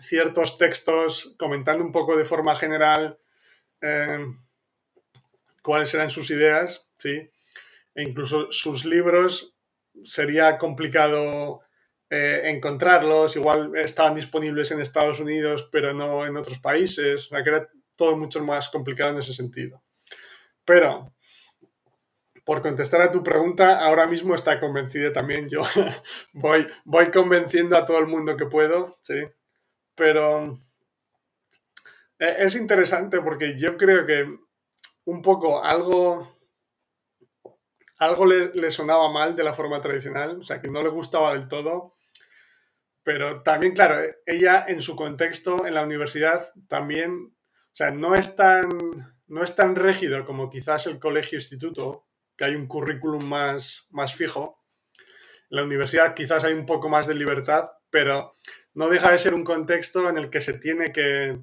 ciertos textos comentando un poco de forma general eh, cuáles eran sus ideas, ¿sí? E incluso sus libros sería complicado eh, encontrarlos, igual estaban disponibles en Estados Unidos, pero no en otros países, o sea que era todo mucho más complicado en ese sentido. Pero por contestar a tu pregunta, ahora mismo está convencida también. Yo voy, voy convenciendo a todo el mundo que puedo, sí. Pero eh, es interesante porque yo creo que un poco algo, algo le, sonaba mal de la forma tradicional, o sea, que no le gustaba del todo. Pero también, claro, ella en su contexto en la universidad también, o sea, no es tan, no es tan rígido como quizás el colegio-instituto, que hay un currículum más, más fijo. En la universidad quizás hay un poco más de libertad, pero no deja de ser un contexto en el que se tiene que,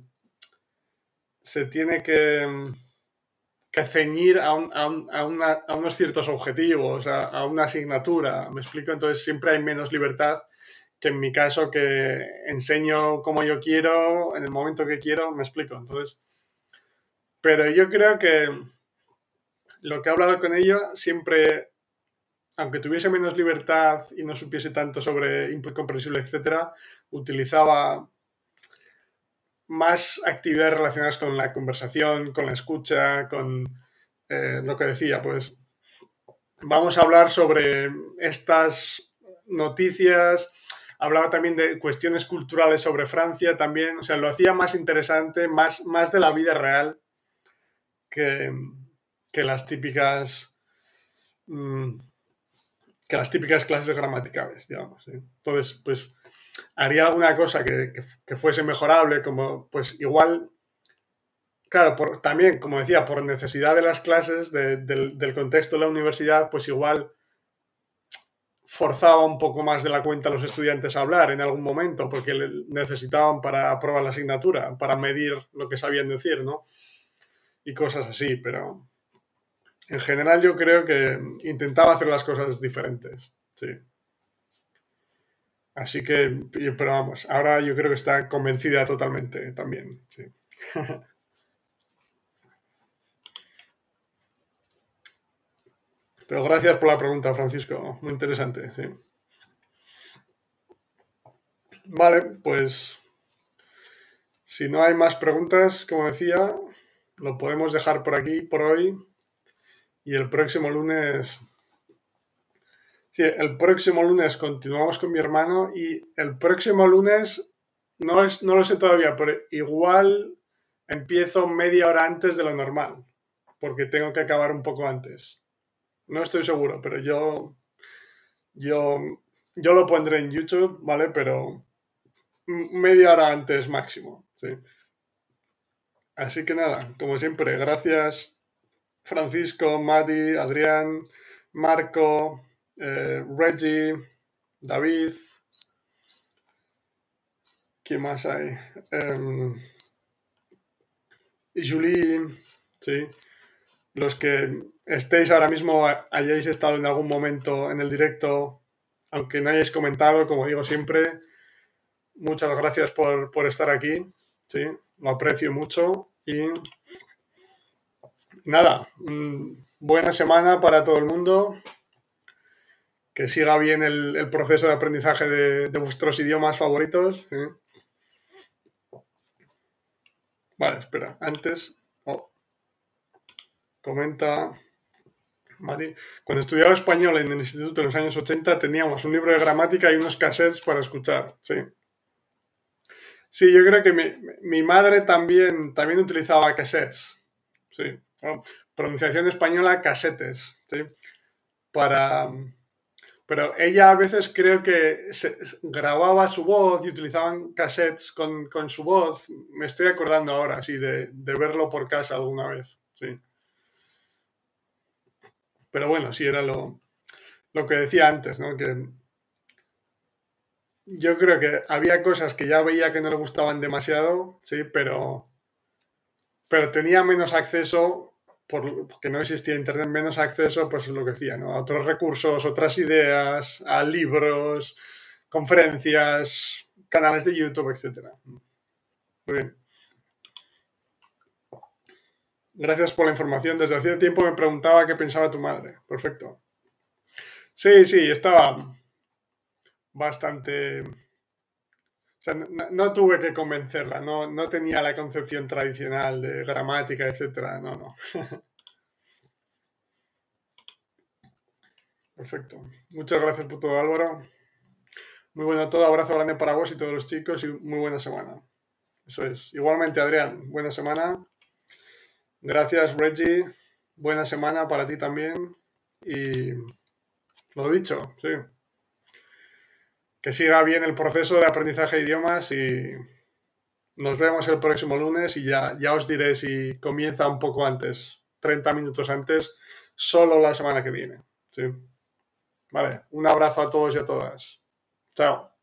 se tiene que, que ceñir a, unos ciertos objetivos, a, una asignatura. ¿Me explico? Entonces siempre hay menos libertad que en mi caso que enseño como yo quiero, en el momento que quiero, me explico. Entonces, pero yo creo que lo que he hablado con ella siempre, aunque tuviese menos libertad y no supiese tanto sobre input comprensible, etcétera, utilizaba más actividades relacionadas con la conversación, con la escucha, con eh, lo que decía, pues vamos a hablar sobre estas noticias. Hablaba también de cuestiones culturales sobre Francia también, o sea, lo hacía más interesante, más, más de la vida real que, que las típicas mm, que las típicas clases gramaticales, digamos. Entonces, pues haría alguna cosa que, fuese mejorable, como pues igual, claro, también, como decía, por necesidad de las clases, del, contexto de la universidad, pues igual forzaba un poco más de la cuenta a los estudiantes a hablar en algún momento, porque necesitaban para aprobar la asignatura, para medir lo que sabían decir, ¿no? Y cosas así, pero en general yo creo que intentaba hacer las cosas diferentes, sí. Así que, pero vamos, ahora yo creo que está convencida totalmente también. Pero gracias por la pregunta, Francisco. Muy interesante, sí. Vale, pues si no hay más preguntas, como decía, lo podemos dejar por aquí por hoy. Y el próximo lunes Sí, el próximo lunes continuamos con mi hermano y el próximo lunes no, es, no lo sé todavía, pero igual empiezo media hora antes de lo normal, porque tengo que acabar un poco antes. No estoy seguro, pero yo, yo, yo lo pondré en YouTube, ¿vale? Pero media hora antes máximo, sí. Así que nada, como siempre, gracias Francisco, Madi, Adrián, Marco, eh, Reggie, David. ¿Quién más hay? Um, Julie, sí. Los que estéis ahora mismo, hayáis estado en algún momento en el directo, aunque no hayáis comentado, como digo siempre, muchas gracias por, por estar aquí, sí, lo aprecio mucho y nada, buena semana para todo el mundo que siga bien el, proceso de aprendizaje de, vuestros idiomas favoritos. Vale, espera, antes oh, comenta Mari. Cuando estudiaba español en el instituto en los años 80 teníamos un libro de gramática y unos cassettes para escuchar. Sí. Sí, yo creo que mi, madre también, también utilizaba cassettes. Sí. pronunciación española, casetes. Sí. Para, pero ella a veces creo que grababa su voz y utilizaban cassettes con, su voz. Me estoy acordando ahora, sí, de, verlo por casa alguna vez, sí. Pero bueno, sí, era lo, lo que decía antes, ¿no? Que yo creo que había cosas que ya veía que no le gustaban demasiado, sí, pero, pero tenía menos acceso porque no existía Internet, menos acceso, pues es lo que decía, ¿no? A otros recursos, otras ideas, a libros, conferencias, canales de YouTube, etc. Muy bien. Gracias por la información. Desde hace tiempo me preguntaba qué pensaba tu madre. Perfecto. Sí, sí, estaba bastante no, tuve que convencerla, no, no tenía la concepción tradicional de gramática, etc. No, no. Perfecto. Muchas gracias por todo, Álvaro. Muy bueno todo. Abrazo grande para vos y todos los chicos y muy buena semana. Eso es. Igualmente, Adrián, buena semana. Gracias, Reggie. Buena semana para ti también. Y lo dicho, sí. Que siga bien el proceso de aprendizaje de idiomas y nos vemos el próximo lunes y ya, ya os diré si comienza un poco antes, 30 minutos antes, solo la semana que viene. Sí. Vale, un abrazo a todos y a todas. Chao.